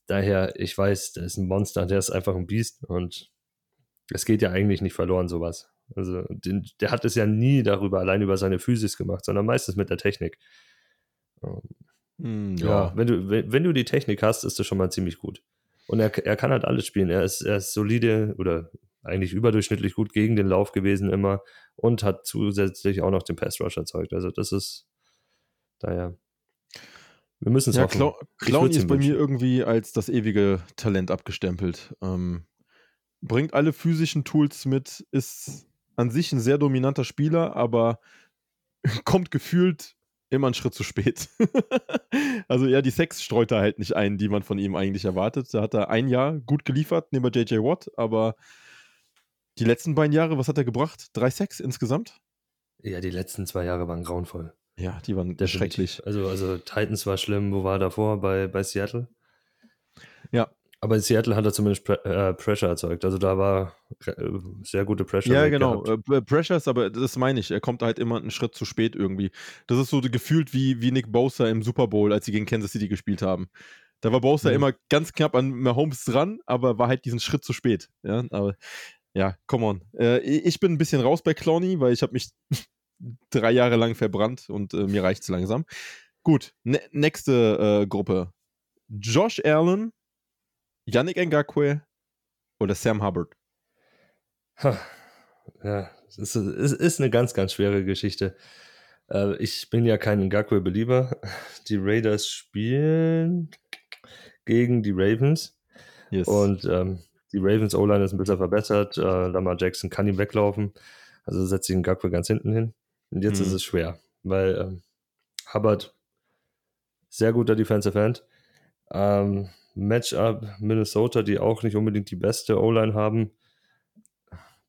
Daher, ich weiß, der ist ein Monster, der ist einfach ein Biest und es geht ja eigentlich nicht verloren, sowas. Also den, der hat es ja nie darüber, allein über seine Physis gemacht, sondern meistens mit der Technik. Um, hm, ja. ja, wenn du, wenn, wenn du die Technik hast, ist das schon mal ziemlich gut. Und er, er kann halt alles spielen. Er ist, er ist solide oder eigentlich überdurchschnittlich gut gegen den Lauf gewesen immer und hat zusätzlich auch noch den Pass Rush erzeugt. Also das ist, Daher, wir müssen es Ja, hoffen. Clown, ist bei mir irgendwie als das ewige Talent abgestempelt. Ähm, bringt alle physischen Tools mit, ist an sich ein sehr dominanter Spieler, aber kommt gefühlt immer einen Schritt zu spät. also ja, die Sex streut er halt nicht ein, die man von ihm eigentlich erwartet. Da hat er ein Jahr gut geliefert, neben JJ Watt, aber die letzten beiden Jahre, was hat er gebracht? Drei Sex insgesamt? Ja, die letzten zwei Jahre waren grauenvoll. Ja, die waren Definitiv. schrecklich. Also, also Titans war schlimm. Wo war er davor? Bei, bei Seattle? Ja. Aber in Seattle hat er zumindest Pre äh, Pressure erzeugt. Also da war äh, sehr gute Pressure. Ja, genau. Äh, Pressures, aber das meine ich. Er kommt halt immer einen Schritt zu spät irgendwie. Das ist so gefühlt wie, wie Nick Bosa im Super Bowl, als sie gegen Kansas City gespielt haben. Da war Bosa Mhm. immer ganz knapp an Mahomes dran, aber war halt diesen Schritt zu spät. Ja, aber ja, come on. Äh, ich bin ein bisschen raus bei Clowney, weil ich habe mich drei Jahre lang verbrannt und äh, mir reicht es langsam. Gut, ne nächste Gruppe. Josh Allen, Yannick Ngakwe oder Sam Hubbard. Ja, es ist, es ist eine ganz, ganz schwere Geschichte. Äh, ich bin ja kein Ngakwe-Belieber. Die Raiders spielen gegen die Ravens. Yes. Und ähm, die Ravens O-Line ist ein bisschen verbessert. Äh, Lamar Jackson kann ihm weglaufen. Also setzt ihn Gakwe ganz hinten hin. Und jetzt Mhm. ist es schwer, weil ähm, Hubbard sehr guter Defensive End. Ähm, Matchup Minnesota, die auch nicht unbedingt die beste O-Line haben.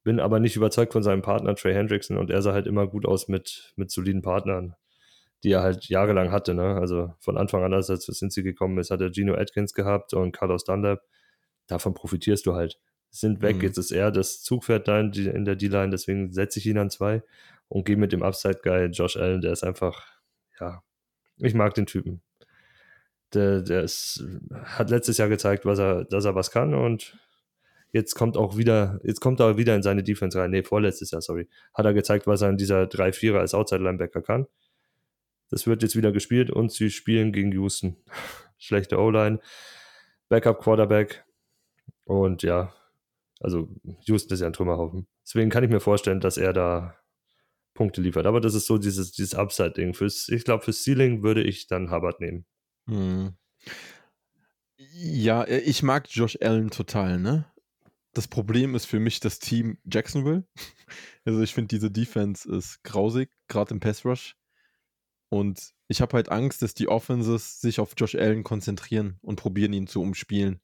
Bin aber nicht überzeugt von seinem Partner Trey Hendrickson und er sah halt immer gut aus mit, mit soliden Partnern, die er halt jahrelang hatte. Ne? Also von Anfang an, als er zu Cincy gekommen ist, hat er Gino Atkins gehabt und Carlos Dunlap. Davon profitierst du halt. Sind weg, Mhm. jetzt ist er das Zugpferd da in, der D-Line, deswegen setze ich ihn an zwei und gehe mit dem Upside-Guy Josh Allen, der ist einfach, ja, ich mag den Typen. Der, der ist, hat letztes Jahr gezeigt, was er, dass er was kann und jetzt kommt auch wieder, jetzt kommt er wieder in seine Defense rein. Nee, vorletztes Jahr, sorry. Hat er gezeigt, was er in dieser 3-4er als Outside-Linebacker kann. Das wird jetzt wieder gespielt und sie spielen gegen Houston. Schlechte O-Line, Backup-Quarterback und ja, also Houston ist ja ein Trümmerhaufen. Deswegen kann ich mir vorstellen, dass er da Punkte liefert. Aber das ist so dieses, dieses Upside-Ding. Ich glaube, fürs Ceiling würde ich dann Hubbard nehmen. Hm. Ja, äh, ich mag Josh Allen total, ne? Das Problem ist für mich das Team Jacksonville. Also ich finde, diese Defense ist grausig, gerade im Pass Rush. Und ich habe halt Angst, dass die Offenses sich auf Josh Allen konzentrieren und probieren, ihn zu umspielen.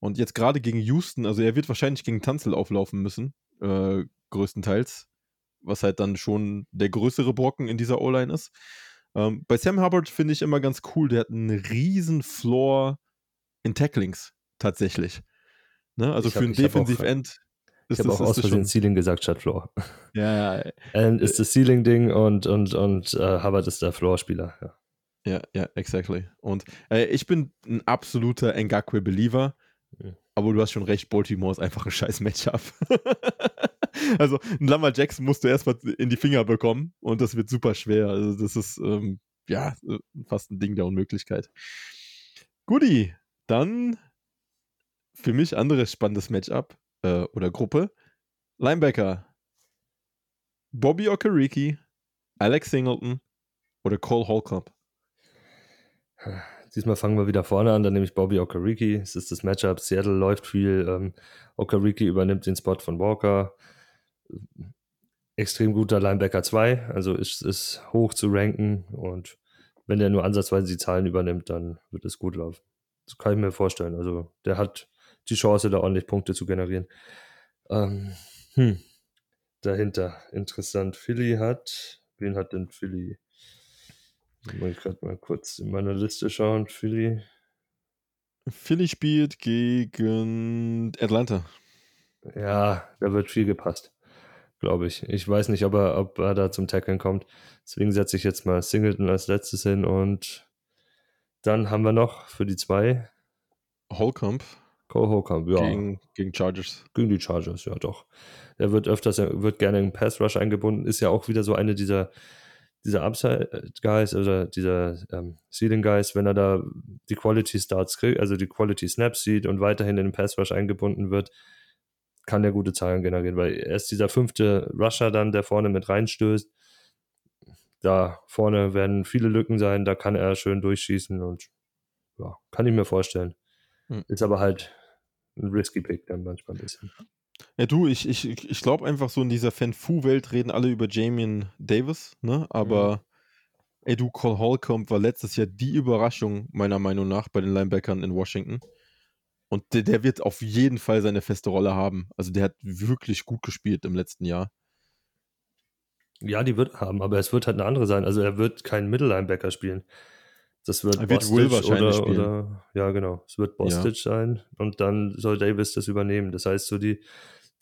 Und jetzt gerade gegen Houston, also er wird wahrscheinlich gegen Tanzel auflaufen müssen, äh, größtenteils, was halt dann schon der größere Brocken in dieser O-Line ist. Ähm, bei Sam Hubbard finde ich immer ganz cool, der hat einen riesen Floor in Tacklings, tatsächlich. Ne? Also Ich für hab- einen ich hab auch- Defensive End Ich ist habe das, auch aus Versehen. Ceiling gesagt statt Floor. Ja, ja, Allen ist das Ceiling-Ding und, und, und äh, Hubbard ist der Floor-Spieler. Ja. Ja, ja, exactly. Und äh, ich bin ein absoluter Ngakwe-Believer, Mhm. aber du hast schon recht, Baltimore ist einfach ein scheiß Matchup. also, ein Lamar Jackson musst du erstmal in die Finger bekommen und das wird super schwer. Also, das ist, ähm, ja, äh, fast ein Ding der Unmöglichkeit. Guti, dann für mich anderes spannendes Matchup äh, oder Gruppe. Linebacker. Bobby Okereke, Alex Singleton oder Cole Holcomb. Diesmal fangen wir wieder vorne an, dann nehme ich Bobby Okereke. Es ist das Matchup. Seattle läuft viel. Ähm, Okereke übernimmt den Spot von Walker. Extrem guter Linebacker 2, also ist, ist hoch zu ranken und wenn der nur ansatzweise die Zahlen übernimmt, dann wird es gut laufen. Das kann ich mir vorstellen. Also der hat die Chance, da ordentlich Punkte zu generieren. Ähm, hm. Dahinter, interessant. Philly hat, wen hat denn Philly? Muss ich gerade mal kurz in meiner Liste schauen. Philly. Philly spielt gegen Atlanta. Ja, da wird viel gepasst, glaube ich. Ich weiß nicht, ob er, ob er da zum Tackeln kommt. Deswegen setze ich jetzt mal Singleton als letztes hin und dann haben wir noch für die zwei Holcomb Cole Holcomb. Ja, gegen, gegen, gegen Chargers. die Chargers, ja doch. Er wird öfters, er wird gerne in Pass Rush eingebunden, ist ja auch wieder so eine dieser, dieser Upside-Guys oder dieser ähm, Ceiling-Guys, wenn er da die Quality Starts kriegt, also die Quality Snaps sieht und weiterhin in den Pass Rush eingebunden wird, kann der gute Zahlen generieren, weil er ist dieser fünfte Rusher dann, der vorne mit reinstößt. da vorne werden viele Lücken sein, da kann er schön durchschießen und ja, kann ich mir vorstellen. Hm. Ist aber halt ein risky Pick dann manchmal ein bisschen. Ja, du, ich, ich, ich glaube einfach so in dieser Fan-Fu-Welt reden alle über Jamien Davis, ne? Aber ey, du, Cole Holcomb war letztes Jahr die Überraschung, meiner Meinung nach, bei den Linebackern in Washington. Und der, der wird auf jeden Fall seine feste Rolle haben. Also der hat wirklich gut gespielt im letzten Jahr. Ja, die wird haben, aber es wird halt eine andere sein. Also er wird keinen Mittellinebacker spielen. Das wird, Er wird Will Bostic wahrscheinlich oder, spielen. oder ja, genau. Es wird Bostic sein und dann soll Davis das übernehmen. Das heißt, so die,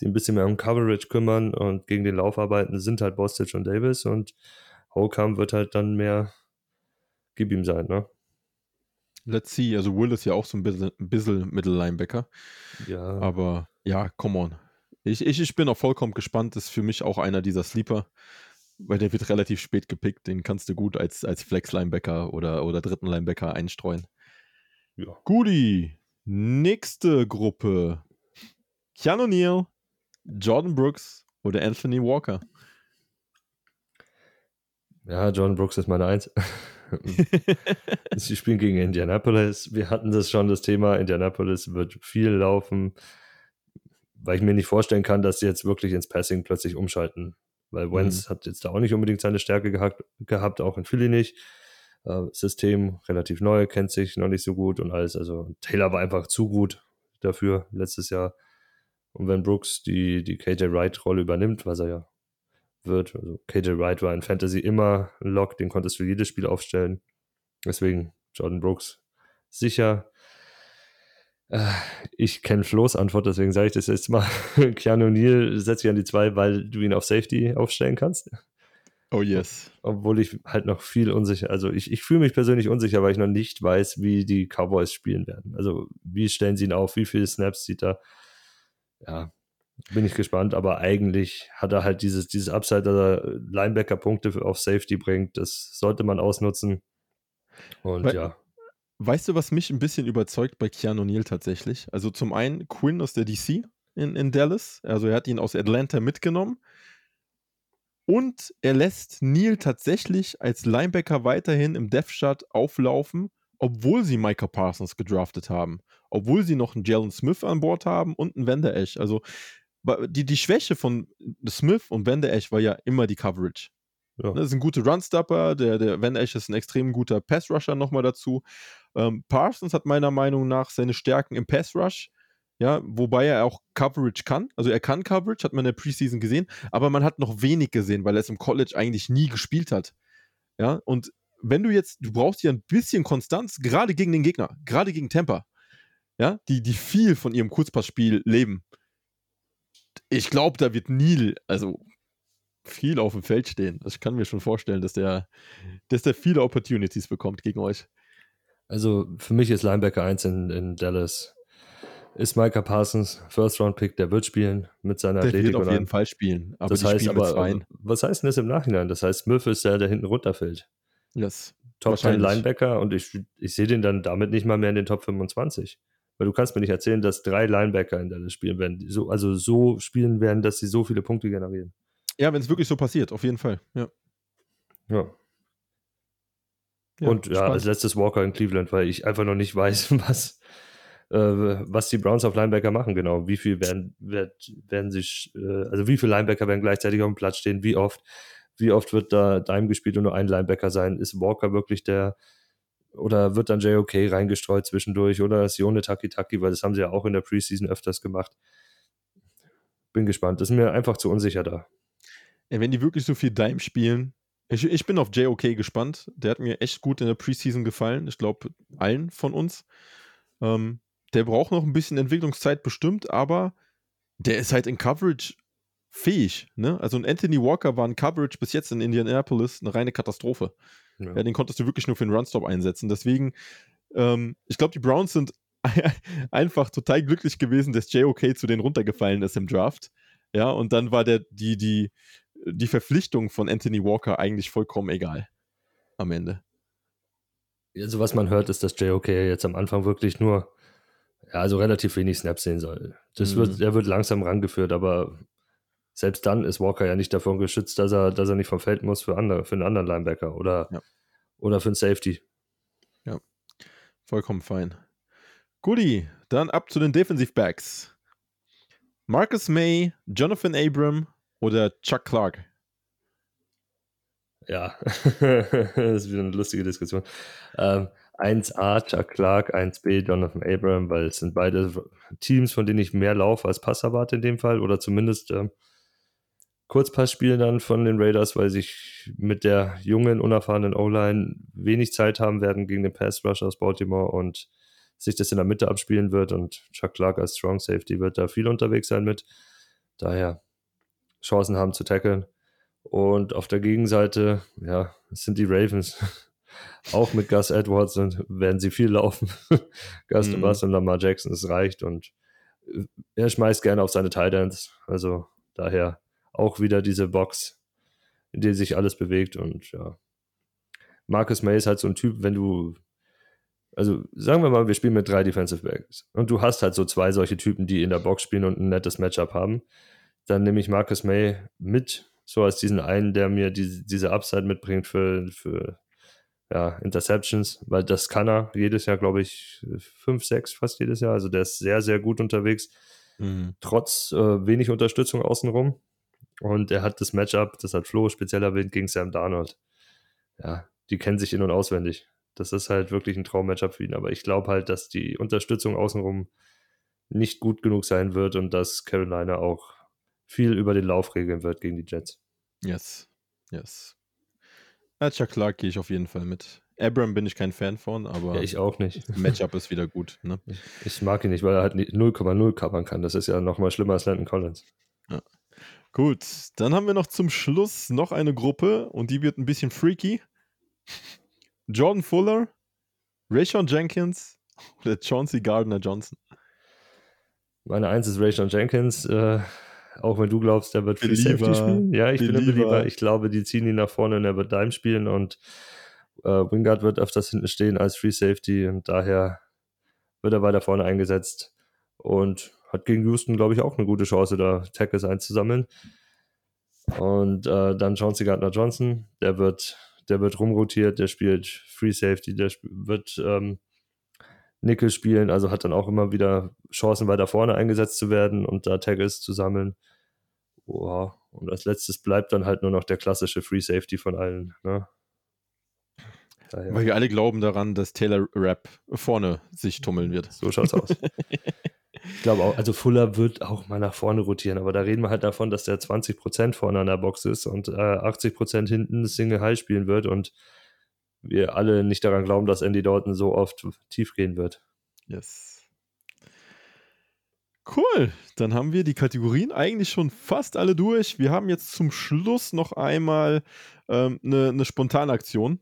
die ein bisschen mehr um Coverage kümmern und gegen den Lauf arbeiten, sind halt Bostic und Davis und Holcomb wird halt dann mehr gib ihm sein, ne? Let's see. Also Will ist ja auch so ein bisschen, ein bisschen Mittellinebacker. Ja. Aber ja, come on. Ich, ich, ich bin auch vollkommen gespannt. Ist für mich auch einer dieser Sleeper. Weil der wird relativ spät gepickt. Den kannst du gut als, als Flex-Linebacker oder, oder dritten Linebacker einstreuen. ja. Guti. Nächste Gruppe. Keanu Neal, Jordan Brooks oder Anthony Walker. Ja, John Brooks ist meine Eins. Sie spielen gegen Indianapolis. Wir hatten das schon, das Thema. Indianapolis wird viel laufen, weil ich mir nicht vorstellen kann, dass sie jetzt wirklich ins Passing plötzlich umschalten. Weil Wentz hat jetzt da auch nicht unbedingt seine Stärke gehabt, gehabt auch in Philly nicht. Äh, System relativ neu, kennt sich noch nicht so gut und alles. Also Taylor war einfach zu gut dafür letztes Jahr. Und wenn Brooks die, die KJ Wright-Rolle übernimmt, was er ja wird, also KJ Wright war in Fantasy immer ein Lock, den konntest du jedes Spiel aufstellen. Deswegen Jordan Brooks sicher. Äh, Ich kenne Flo's Antwort, deswegen sage ich das jetzt mal. Keanu Neal setze ich an die zwei, weil du ihn auf Safety aufstellen kannst. Oh yes. Obwohl ich halt noch viel unsicher, also ich, ich fühle mich persönlich unsicher, weil ich noch nicht weiß, wie die Cowboys spielen werden. Also wie stellen sie ihn auf, wie viele Snaps sieht er. Ja, bin ich gespannt, aber eigentlich hat er halt dieses, dieses Upside, dass er Linebacker-Punkte auf Safety bringt. Das sollte man ausnutzen. Und Weil- ja, Weißt du, was mich ein bisschen überzeugt bei Keanu Neal tatsächlich? Also zum einen Quinn aus der DC in, in Dallas. Also er hat ihn aus Atlanta mitgenommen. Und er lässt Neal tatsächlich als Linebacker weiterhin im Death Chart auflaufen, obwohl sie Micah Parsons gedraftet haben. Obwohl sie noch einen Jalen Smith an Bord haben und einen Vander Esch. Also die, die Schwäche von Smith und Vander Esch war ja immer die Coverage. ja. Das ist ein guter Runstopper, der, der Van Esch ist ein extrem guter Pass-Rusher nochmal dazu. Ähm, Parsons hat meiner Meinung nach seine Stärken im Pass-Rush, ja, wobei er auch Coverage kann. Also er kann Coverage, hat man in der Preseason gesehen, aber man hat noch wenig gesehen, weil er es im College eigentlich nie gespielt hat. Ja, und wenn du jetzt, du brauchst ja ein bisschen Konstanz, gerade gegen den Gegner, gerade gegen Tampa, ja, die, die viel von ihrem Kurzpassspiel leben. Ich glaube, da wird Neil, also viel auf dem Feld stehen. Ich kann mir schon vorstellen, dass der, dass der viele Opportunities bekommt gegen euch. Also für mich ist Linebacker 1 in, in Dallas. Ist Micah Parsons, First-Round-Pick, der wird spielen mit seiner Der Athletik. wird auf jeden. Fall spielen. Aber das heißt aber, Zweien. was heißt denn das im Nachhinein? Das heißt, Smith ist der, der hinten runterfällt. Yes. Top 10 Wahrscheinlich. Linebacker und ich, ich sehe den dann damit nicht mal mehr in den Top 25. Weil du kannst mir nicht erzählen, dass drei Linebacker in Dallas spielen werden, die so, also so spielen werden, dass sie so viele Punkte generieren. Ja, wenn es wirklich so passiert, auf jeden Fall. Ja. Ja. Ja, und ja, spannend. als letztes Walker in Cleveland, weil ich einfach noch nicht weiß, was, äh, was die Browns auf Linebacker machen, genau. Wie viel werden, wird, werden sich, äh, also wie viele Linebacker werden gleichzeitig auf dem Platz stehen, wie oft, wie oft wird da Dime gespielt und nur ein Linebacker sein? Ist Walker wirklich der, oder wird dann JOK reingestreut zwischendurch oder Sione Taki Taki, weil das haben sie ja auch in der Preseason öfters gemacht. Bin gespannt. Das ist mir einfach zu unsicher da. Ja, wenn die wirklich so viel Dime spielen, ich, ich bin auf JOK gespannt. Der hat mir echt gut in der Preseason gefallen. Ich glaube, allen von uns. Ähm, der braucht noch ein bisschen Entwicklungszeit bestimmt, aber der ist halt in Coverage fähig. Ne? Also ein Anthony Walker war in Coverage bis jetzt in Indianapolis eine reine Katastrophe. Ja. Ja, den konntest du wirklich nur für den Runstop einsetzen. Deswegen, ähm, ich glaube, die Browns sind einfach total glücklich gewesen, dass JOK zu denen runtergefallen ist im Draft. Ja, und dann war der, die, die, die Verpflichtung von Anthony Walker eigentlich vollkommen egal am Ende. Also was man hört, ist, dass JOK jetzt am Anfang wirklich nur, ja, also relativ wenig Snaps sehen soll. Das Mhm. wird, er wird langsam rangeführt, aber selbst dann ist Walker ja nicht davon geschützt, dass er, dass er nicht vom Feld muss für, andere, für einen anderen Linebacker oder, Ja. oder für einen Safety. Vollkommen fein. Guti, dann ab zu den Defensive Backs. Marcus May, Jonathan Abram oder Chuck Clark? Ja, das ist wieder eine lustige Diskussion. Ähm, 1A Chuck Clark, 1B Jonathan Abram, weil es sind beide Teams, von denen ich mehr laufe als Pass erwarte in dem Fall oder zumindest ähm, Kurzpass spielen dann von den Raiders, weil sich mit der jungen, unerfahrenen O-Line wenig Zeit haben werden gegen den Pass Rush aus Baltimore und sich das in der Mitte abspielen wird und Chuck Clark als Strong Safety wird da viel unterwegs sein mit. Daher Chancen haben zu tackeln. Und auf der Gegenseite, ja, es sind die Ravens. Auch mit Gus Edwards und werden sie viel laufen. Gus Mhm. mhm. und Lamar Jackson, es reicht. Und er schmeißt gerne auf seine Tight Ends. Also daher auch wieder diese Box, in der sich alles bewegt. Und ja, Marcus May ist halt so ein Typ, wenn du, also sagen wir mal, wir spielen mit drei Defensive Backs und du hast halt so zwei solche Typen, die in der Box spielen und ein nettes Matchup haben, dann nehme ich Marcus May mit, so als diesen einen, der mir diese, diese Upside mitbringt für, für ja, Interceptions, weil das kann er jedes Jahr, glaube ich, fünf, sechs fast jedes Jahr. Also der ist sehr, sehr gut unterwegs, Mhm. trotz äh, wenig Unterstützung außenrum. Und er hat das Matchup, das hat Flo speziell erwähnt, gegen Sam Darnold. Ja, die kennen sich in- und auswendig. Das ist halt wirklich ein Traum-Matchup für ihn. Aber ich glaube halt, dass die Unterstützung außenrum nicht gut genug sein wird und dass Carolina auch viel über den Lauf regeln wird gegen die Jets. Yes. Yes. Ja, Chuck Clark gehe ich auf jeden Fall mit. Abram bin ich kein Fan von, aber Ja, ich auch nicht. Matchup ist wieder gut. Ne? Ich mag ihn nicht, weil er halt nicht 0,0 covern kann. Das ist ja nochmal schlimmer als Landon Collins. Gut, dann haben wir noch zum Schluss noch eine Gruppe und die wird ein bisschen freaky. Jordan Fuller, Rayshon Jenkins oder Chauncey Gardner Johnson. Meine Eins ist Rayshon Jenkins. Äh, auch wenn du glaubst, der wird Free Safety spielen. Ja, ich bin ein. Belieber. Ich glaube, die ziehen ihn nach vorne und er wird Dime spielen und äh, Wingard wird öfters hinten stehen als Free Safety und daher wird er weiter vorne eingesetzt und hat gegen Houston, glaube ich, auch eine gute Chance, da Tackles einzusammeln. Und äh, dann Chauncey Gardner Johnson, der wird, der wird rumrotiert, der spielt Free Safety, der sp wird ähm, Nickel spielen, also hat dann auch immer wieder Chancen, weiter vorne eingesetzt zu werden und da Tackles zu sammeln. Wow. Und als letztes bleibt dann halt nur noch der klassische Free Safety von allen. Ne? Daher, Weil wir alle glauben daran, dass Taylor Rapp vorne sich tummeln wird. so schaut's aus. ich glaube auch, also Fuller wird auch mal nach vorne rotieren, aber da reden wir halt davon, dass der 20% vorne an der Box ist und äh, 80% hinten Single High spielen wird und wir alle nicht daran glauben, dass Andy Dalton so oft tief gehen wird. Yes. Cool, dann haben wir die Kategorien eigentlich schon fast alle durch. Wir haben jetzt zum Schluss noch einmal ähm, eine, eine Spontanaktion.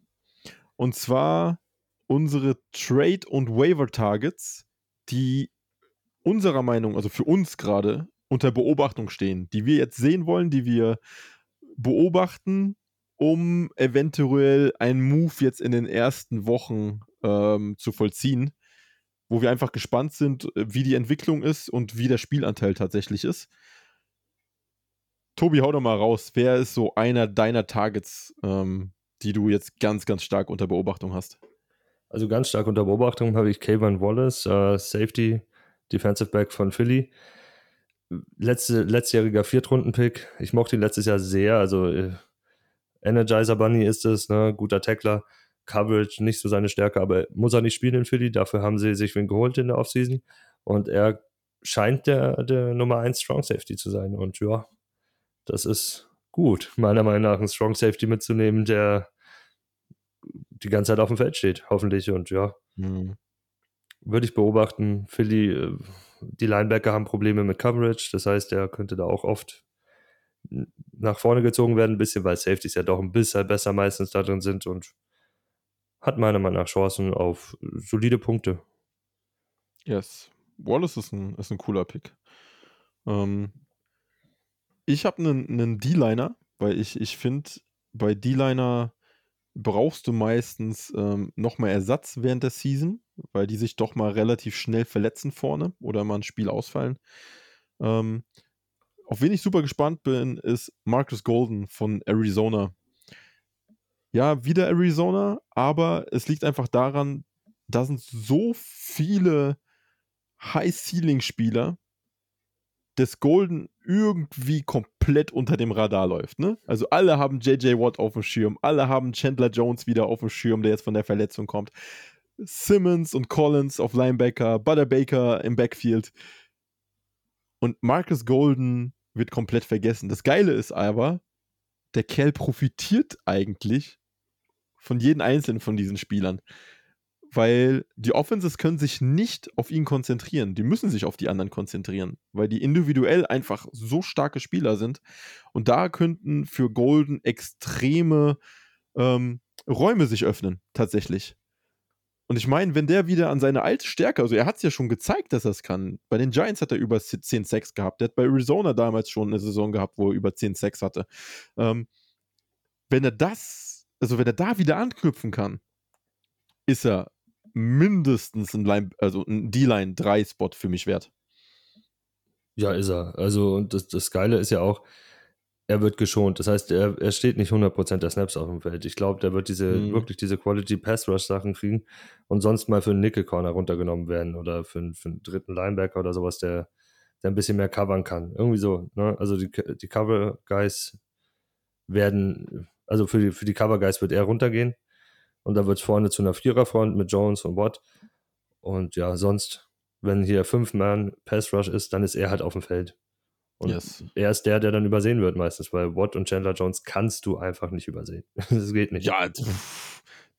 Und zwar unsere Trade- und Waiver-Targets, die unserer Meinung, also für uns gerade, unter Beobachtung stehen, die wir jetzt sehen wollen, die wir beobachten, um eventuell einen Move jetzt in den ersten Wochen ähm, zu vollziehen wo wir einfach gespannt sind, äh, wie die Entwicklung ist und wie der Spielanteil tatsächlich ist. Tobi, hau doch mal raus. Wer ist so einer deiner Targets, ähm, die du jetzt ganz, ganz stark unter Beobachtung hast? Also ganz stark unter Beobachtung habe ich Kayvon Wallace, äh, Safety, Defensive Back von Philly. Letzte, letztjähriger Viertrunden-Pick. Ich mochte ihn letztes Jahr sehr. Also äh, Energizer Bunny ist es, ne? guter Tackler. Coverage nicht so seine Stärke, aber muss er nicht spielen in Philly. Dafür haben sie sich wen geholt in der Offseason. Und er scheint der, der Nummer 1 Strong Safety zu sein. Und ja, das ist gut, meiner Meinung nach, einen Strong Safety mitzunehmen, der die ganze Zeit auf dem Feld steht, hoffentlich. Und ja, würde ich beobachten. Philly, äh, die Linebacker haben Probleme mit Coverage, das heißt, er könnte da auch oft nach vorne gezogen werden, ein bisschen, weil Safeties ja doch ein bisschen besser meistens da drin sind und hat meiner Meinung nach Chancen auf solide Punkte. Yes. Wallace ist ein, ist ein cooler Pick. Ähm, ich habe einen, einen D-Liner, weil ich, ich finde, bei D-Liner brauchst du meistens ähm, nochmal Ersatz während der Season, weil die sich doch mal relativ schnell verletzen vorne oder mal ein Spiel ausfallen. Ähm, auf wen ich super gespannt bin, ist Marcus Golden von Arizona. Ja, wieder Arizona, aber es liegt einfach daran, da sind so viele High-Ceiling-Spieler, dass Golden irgendwie komplett unter dem Radar läuft. Ne? Also alle haben JJ Watt auf dem Schirm, alle haben Chandler Jones wieder auf dem Schirm, der jetzt von der Verletzung kommt. Simmons und Collins auf Linebacker, Butter Baker im Backfield. Und Marcus Golden wird komplett vergessen. Das Geile ist aber, der Kerl profitiert eigentlich von jedem einzelnen von diesen Spielern. Weil die Offenses können sich nicht auf ihn konzentrieren. Die müssen sich auf die anderen konzentrieren, weil die individuell einfach so starke Spieler sind. Und da könnten für Golden extreme ähm, Räume sich öffnen, tatsächlich. Und ich meine, wenn der wieder an seine alte Stärke, also er hat es ja schon gezeigt, dass er es kann. Bei den Giants hat er über 10 Sex gehabt. Der hat bei Arizona damals schon eine Saison gehabt, wo er über 10 Sex hatte. Ähm, wenn er das, also wenn er da wieder anknüpfen kann, ist er mindestens ein, Line, also ein D-Line 3-Spot für mich wert. Ja, ist er. Also, und das, das Geile ist ja auch, er wird geschont. Das heißt, er, er steht nicht 100% der Snaps auf dem Feld. Ich glaube, der wird diese, mhm. wirklich diese Quality Pass Rush Sachen kriegen und sonst mal für einen Nickel Corner runtergenommen werden oder für, einen, für einen dritten Linebacker oder sowas, der, der ein bisschen mehr covern kann. Irgendwie so. Ne? Also die, die Cover Guys werden, also für die, für die Cover Guys wird er runtergehen und da wird es vorne zu einer Viererfront mit Jones und Watt. Und ja, sonst, wenn hier fünf Mann Pass Rush ist, dann ist er halt auf dem Feld. Und yes. er ist der, der dann übersehen wird meistens, weil Watt und Chandler Jones kannst du einfach nicht übersehen. das geht nicht. Ja,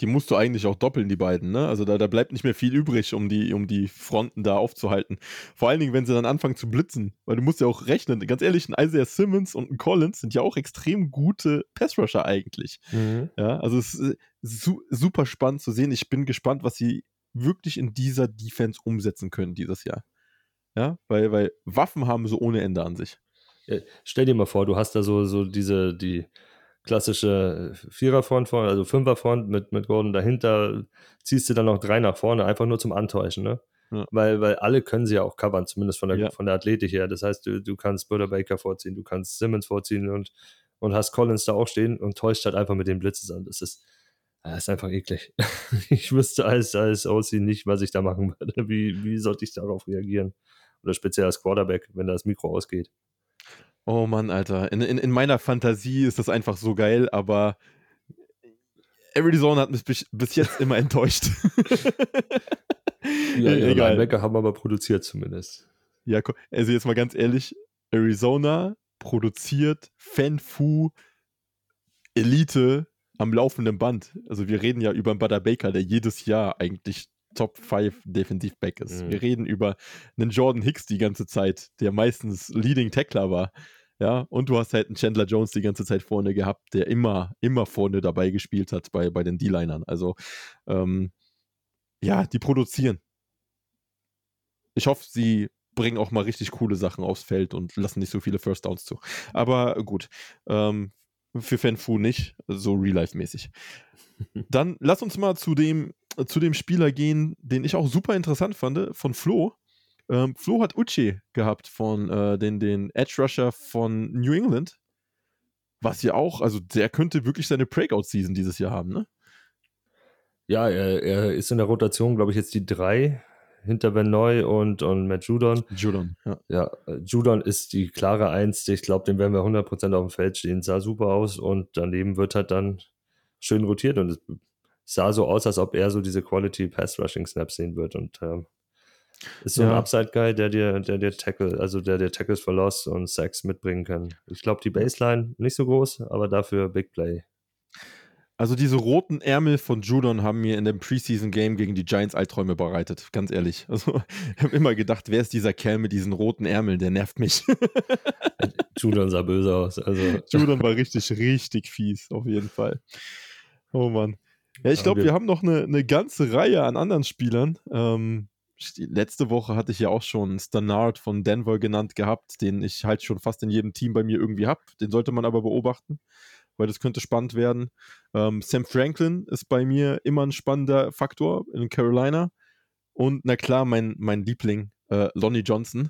die musst du eigentlich auch doppeln, die beiden, ne? Also da, da bleibt nicht mehr viel übrig, um die, um die Fronten da aufzuhalten. Vor allen Dingen, wenn sie dann anfangen zu blitzen, weil du musst ja auch rechnen. Ganz ehrlich, ein Isaiah Simmons und ein Collins sind ja auch extrem gute Passrusher eigentlich. Mhm. Ja, also es ist su super spannend zu sehen. Ich bin gespannt, was sie wirklich in dieser Defense umsetzen können dieses Jahr. Ja, weil, weil Waffen haben so ohne Ende an sich. Ja, stell dir mal vor, du hast da so, so diese, die klassische Viererfront vorne, also Fünferfront mit, mit Gordon dahinter, ziehst du dann noch drei nach vorne, einfach nur zum Antäuschen, ne? Ja. Weil, weil alle können sie ja auch covern, zumindest von der, ja. von der Athletik her. Das heißt, du, du kannst Butter Baker vorziehen, du kannst Simmons vorziehen und, und hast Collins da auch stehen und täuscht halt einfach mit den Blitzes an. Das ist, das ist einfach eklig. ich wüsste als, als OC nicht, was ich da machen würde. Wie, wie sollte ich darauf reagieren? Oder speziell als Quarterback, wenn das Mikro ausgeht. Oh Mann, Alter. In, in, in meiner Fantasie ist das einfach so geil, aber Arizona hat mich bis, bis jetzt immer enttäuscht. ja, ihre Egal. Linebacker haben aber produziert zumindest. Ja, also jetzt mal ganz ehrlich, Arizona produziert Fanfu Elite am laufenden Band. Also wir reden ja über einen Butter Baker, der jedes Jahr eigentlich Top 5 Defensivback ist. Mhm. Wir reden über einen Jordan Hicks die ganze Zeit, der meistens Leading Tackler war. Ja, und du hast halt einen Chandler Jones die ganze Zeit vorne gehabt, der immer, immer vorne dabei gespielt hat bei, bei den D-Linern. Also, ähm, ja, die produzieren. Ich hoffe, sie bringen auch mal richtig coole Sachen aufs Feld und lassen nicht so viele First Downs zu. Aber gut, ähm, für Fanfu nicht, so Real-Life-mäßig. Dann lass uns mal zu dem zu dem Spieler gehen, den ich auch super interessant fand, von Flo. Ähm, Flo hat Uche gehabt von äh, den, den Edge Rusher von New England. Was ja auch, also der könnte wirklich seine Breakout-Season dieses Jahr haben, ne? Ja, er, er ist in der Rotation, glaube ich, jetzt die drei hinter Ben Neu und, und Matt Judon. Judon, ja. Ja, Judon ist die klare Eins. Ich glaube, den werden wir 100% auf dem Feld stehen. Sah super aus und daneben wird halt dann schön rotiert und es sah so aus, als ob er so diese Quality Pass Rushing Snaps sehen wird und ähm, ist so ja. ein Upside-Guy, der dir, der dir Tackle, also der dir Tackles for Loss und Sacks mitbringen kann. Ich glaube, die Baseline nicht so groß, aber dafür Big Play. Also diese roten Ärmel von Judon haben mir in dem Preseason-Game gegen die Giants Albträume bereitet, ganz ehrlich. Also ich habe immer gedacht, wer ist dieser Kerl mit diesen roten Ärmeln, der nervt mich. Judon sah böse aus. Also. Judon war richtig, richtig fies, auf jeden Fall. Oh Mann. Ja, ich glaube, wir haben noch eine, eine, ganze Reihe an anderen Spielern. Ähm, letzte Woche hatte ich ja auch schon Stannard von Denver genannt gehabt, den ich halt schon fast in jedem Team bei mir irgendwie habe. Den sollte man aber beobachten, weil das könnte spannend werden. Ähm, Sam Franklin ist bei mir immer ein spannender Faktor in Carolina. Und na klar, mein, mein Liebling, äh, Lonnie Johnson.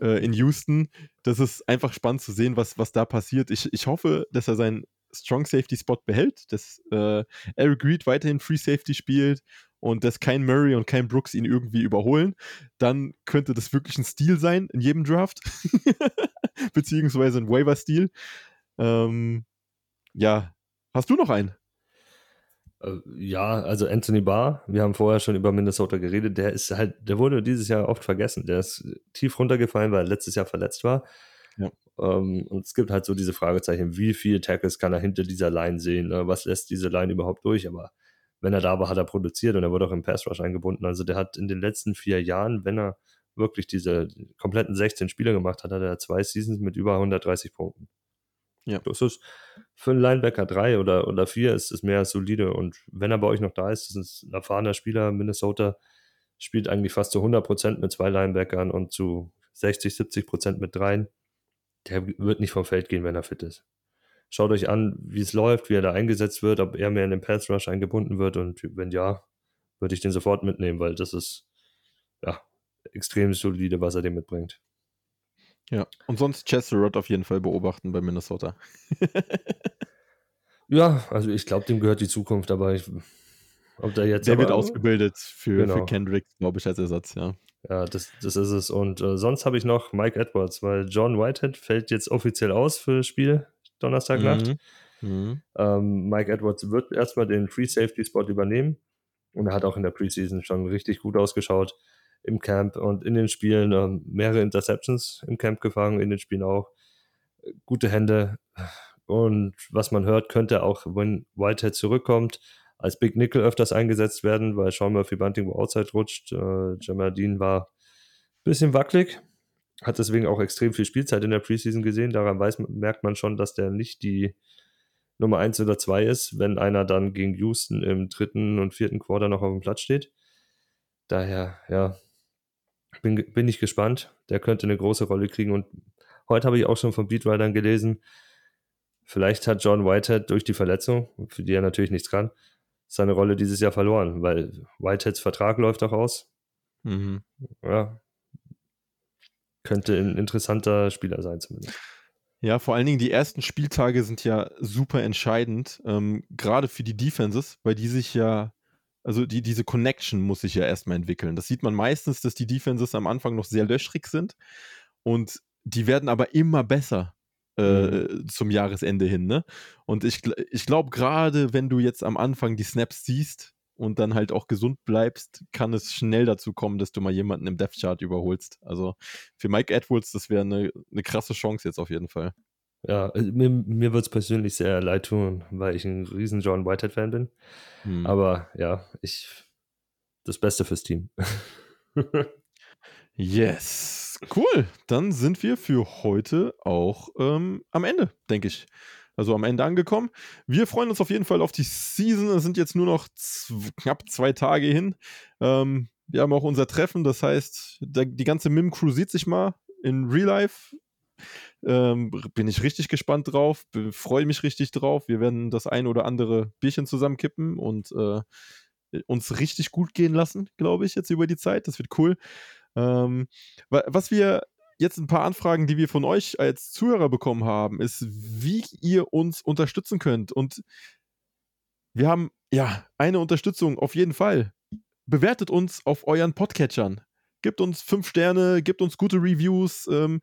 äh, in Houston. Das ist einfach spannend zu sehen, was, was da passiert. Ich, ich hoffe, dass er seinen Strong Safety Spot behält, dass äh, Eric Reed weiterhin Free Safety spielt und dass kein Murray und kein Brooks ihn irgendwie überholen, dann könnte das wirklich ein Stil sein in jedem Draft. Beziehungsweise ein Waiver-Stil. Ähm, ja, hast du noch einen? Äh, ja, also Anthony Barr, wir haben vorher schon über Minnesota geredet, der ist halt, der wurde dieses Jahr oft vergessen. Der ist tief runtergefallen, weil er letztes Jahr verletzt war. Ja. Um, ähm, und es gibt halt so diese Fragezeichen, wie viele Tackles kann er hinter dieser Line sehen? Ne? Was lässt diese Line überhaupt durch? Aber wenn er da war, hat er produziert und er wurde auch im Pass Rush eingebunden. Also der hat in den letzten vier Jahren, wenn er wirklich diese kompletten 16 Spiele gemacht hat, hat er zwei Seasons mit über 130 Punkten. Ja. Das ist für einen Linebacker 3 oder, oder 4 ist es mehr als solide. Und wenn er bei euch noch da ist, das ist ein erfahrener Spieler. Minnesota spielt eigentlich fast zu 100% mit zwei Linebackern und zu 60, 70% mit dreien. Der wird nicht vom Feld gehen, wenn er fit ist. Schaut euch an, wie es läuft, wie er da eingesetzt wird, ob er mehr in den Pass Rush eingebunden wird. Und wenn ja, würde ich den sofort mitnehmen, weil das ist ja extrem solide, was er dem mitbringt. Ja, und sonst Chester Rod auf jeden Fall beobachten bei Minnesota. ja, also ich glaube, dem gehört die Zukunft, aber ich, ob der jetzt. Der aber, wird ausgebildet für, genau. für Kendrick, glaube ich, als Ersatz, ja. Ja, das, das ist es. Und äh, sonst habe ich noch Mike Edwards, weil John Whitehead fällt jetzt offiziell aus für das Spiel Donnerstagnacht. Mhm. Mhm. Ähm, Mike Edwards wird erstmal den Free Safety Spot übernehmen. Und er hat auch in der Preseason schon richtig gut ausgeschaut im Camp und in den Spielen ähm, mehrere Interceptions im Camp gefangen, in den Spielen auch. Gute Hände. Und was man hört, könnte auch, wenn Whitehead zurückkommt, als Big Nickel öfters eingesetzt werden, weil Sean Murphy Bunting wo Outside rutscht. Äh, Jamal war ein bisschen wackelig, hat deswegen auch extrem viel Spielzeit in der Preseason gesehen. Daran weiß, merkt man schon, dass der nicht die Nummer 1 oder 2 ist, wenn einer dann gegen Houston im dritten und vierten Quarter noch auf dem Platz steht. Daher, ja, bin, bin ich gespannt. Der könnte eine große Rolle kriegen. Und heute habe ich auch schon von Beatwritern gelesen, vielleicht hat John Whitehead durch die Verletzung, für die er natürlich nichts kann, seine Rolle dieses Jahr verloren, weil Whiteheads Vertrag läuft auch aus. Mhm. Ja. Könnte ein interessanter Spieler sein, zumindest. Ja, vor allen Dingen die ersten Spieltage sind ja super entscheidend, ähm, gerade für die Defenses, weil die sich ja also die, diese Connection muss sich ja erstmal entwickeln. Das sieht man meistens, dass die Defenses am Anfang noch sehr löschrig sind und die werden aber immer besser äh, mhm. zum Jahresende hin. Ne? Und ich, ich glaube, gerade wenn du jetzt am Anfang die Snaps siehst und dann halt auch gesund bleibst, kann es schnell dazu kommen, dass du mal jemanden im Death Chart überholst. Also für Mike Edwards, das wäre eine, eine krasse Chance jetzt auf jeden Fall. Ja, also mir, mir wird es persönlich sehr leid tun, weil ich ein riesen John Whitehead-Fan bin. Hm. Aber ja, ich das Beste fürs Team. yes. Cool. Dann sind wir für heute auch ähm, am Ende, denke ich. Also am Ende angekommen. Wir freuen uns auf jeden Fall auf die Season. Es sind jetzt nur noch knapp zwei Tage hin. Ähm, wir haben auch unser Treffen, das heißt, der, die ganze MIM-Crew sieht sich mal in Real Life. Ähm, bin ich richtig gespannt drauf, freue mich richtig drauf. Wir werden das ein oder andere Bierchen zusammenkippen und äh, uns richtig gut gehen lassen, glaube ich, jetzt über die Zeit. Das wird cool. Ähm, was wir jetzt ein paar Anfragen, die wir von euch als Zuhörer bekommen haben, ist, wie ihr uns unterstützen könnt. Und wir haben ja eine Unterstützung auf jeden Fall. Bewertet uns auf euren Podcatchern. Gebt uns fünf Sterne, gebt uns gute Reviews. Ähm,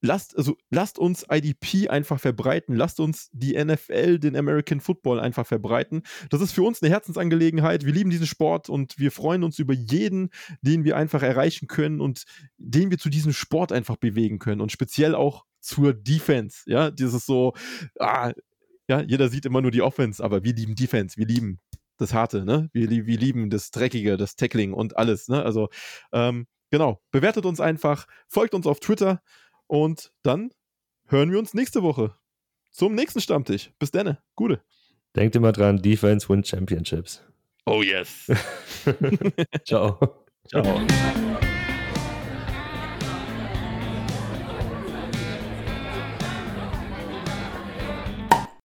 lasst, also lasst uns IDP einfach verbreiten, lasst uns die NFL, den American Football einfach verbreiten. Das ist für uns eine Herzensangelegenheit. Wir lieben diesen Sport und wir freuen uns über jeden, den wir einfach erreichen können und den wir zu diesem Sport einfach bewegen können und speziell auch zur Defense. Ja, dieses so, ah, ja, jeder sieht immer nur die Offense, aber wir lieben Defense, wir lieben das Harte, ne? Wir, wir lieben das Dreckige, das Tackling und alles, ne? Also, ähm, genau, bewertet uns einfach, folgt uns auf Twitter und dann hören wir uns nächste Woche zum nächsten Stammtisch. Bis dann. Gute. Denkt immer dran, Defense win Championships. Oh yes. Ciao. Ciao.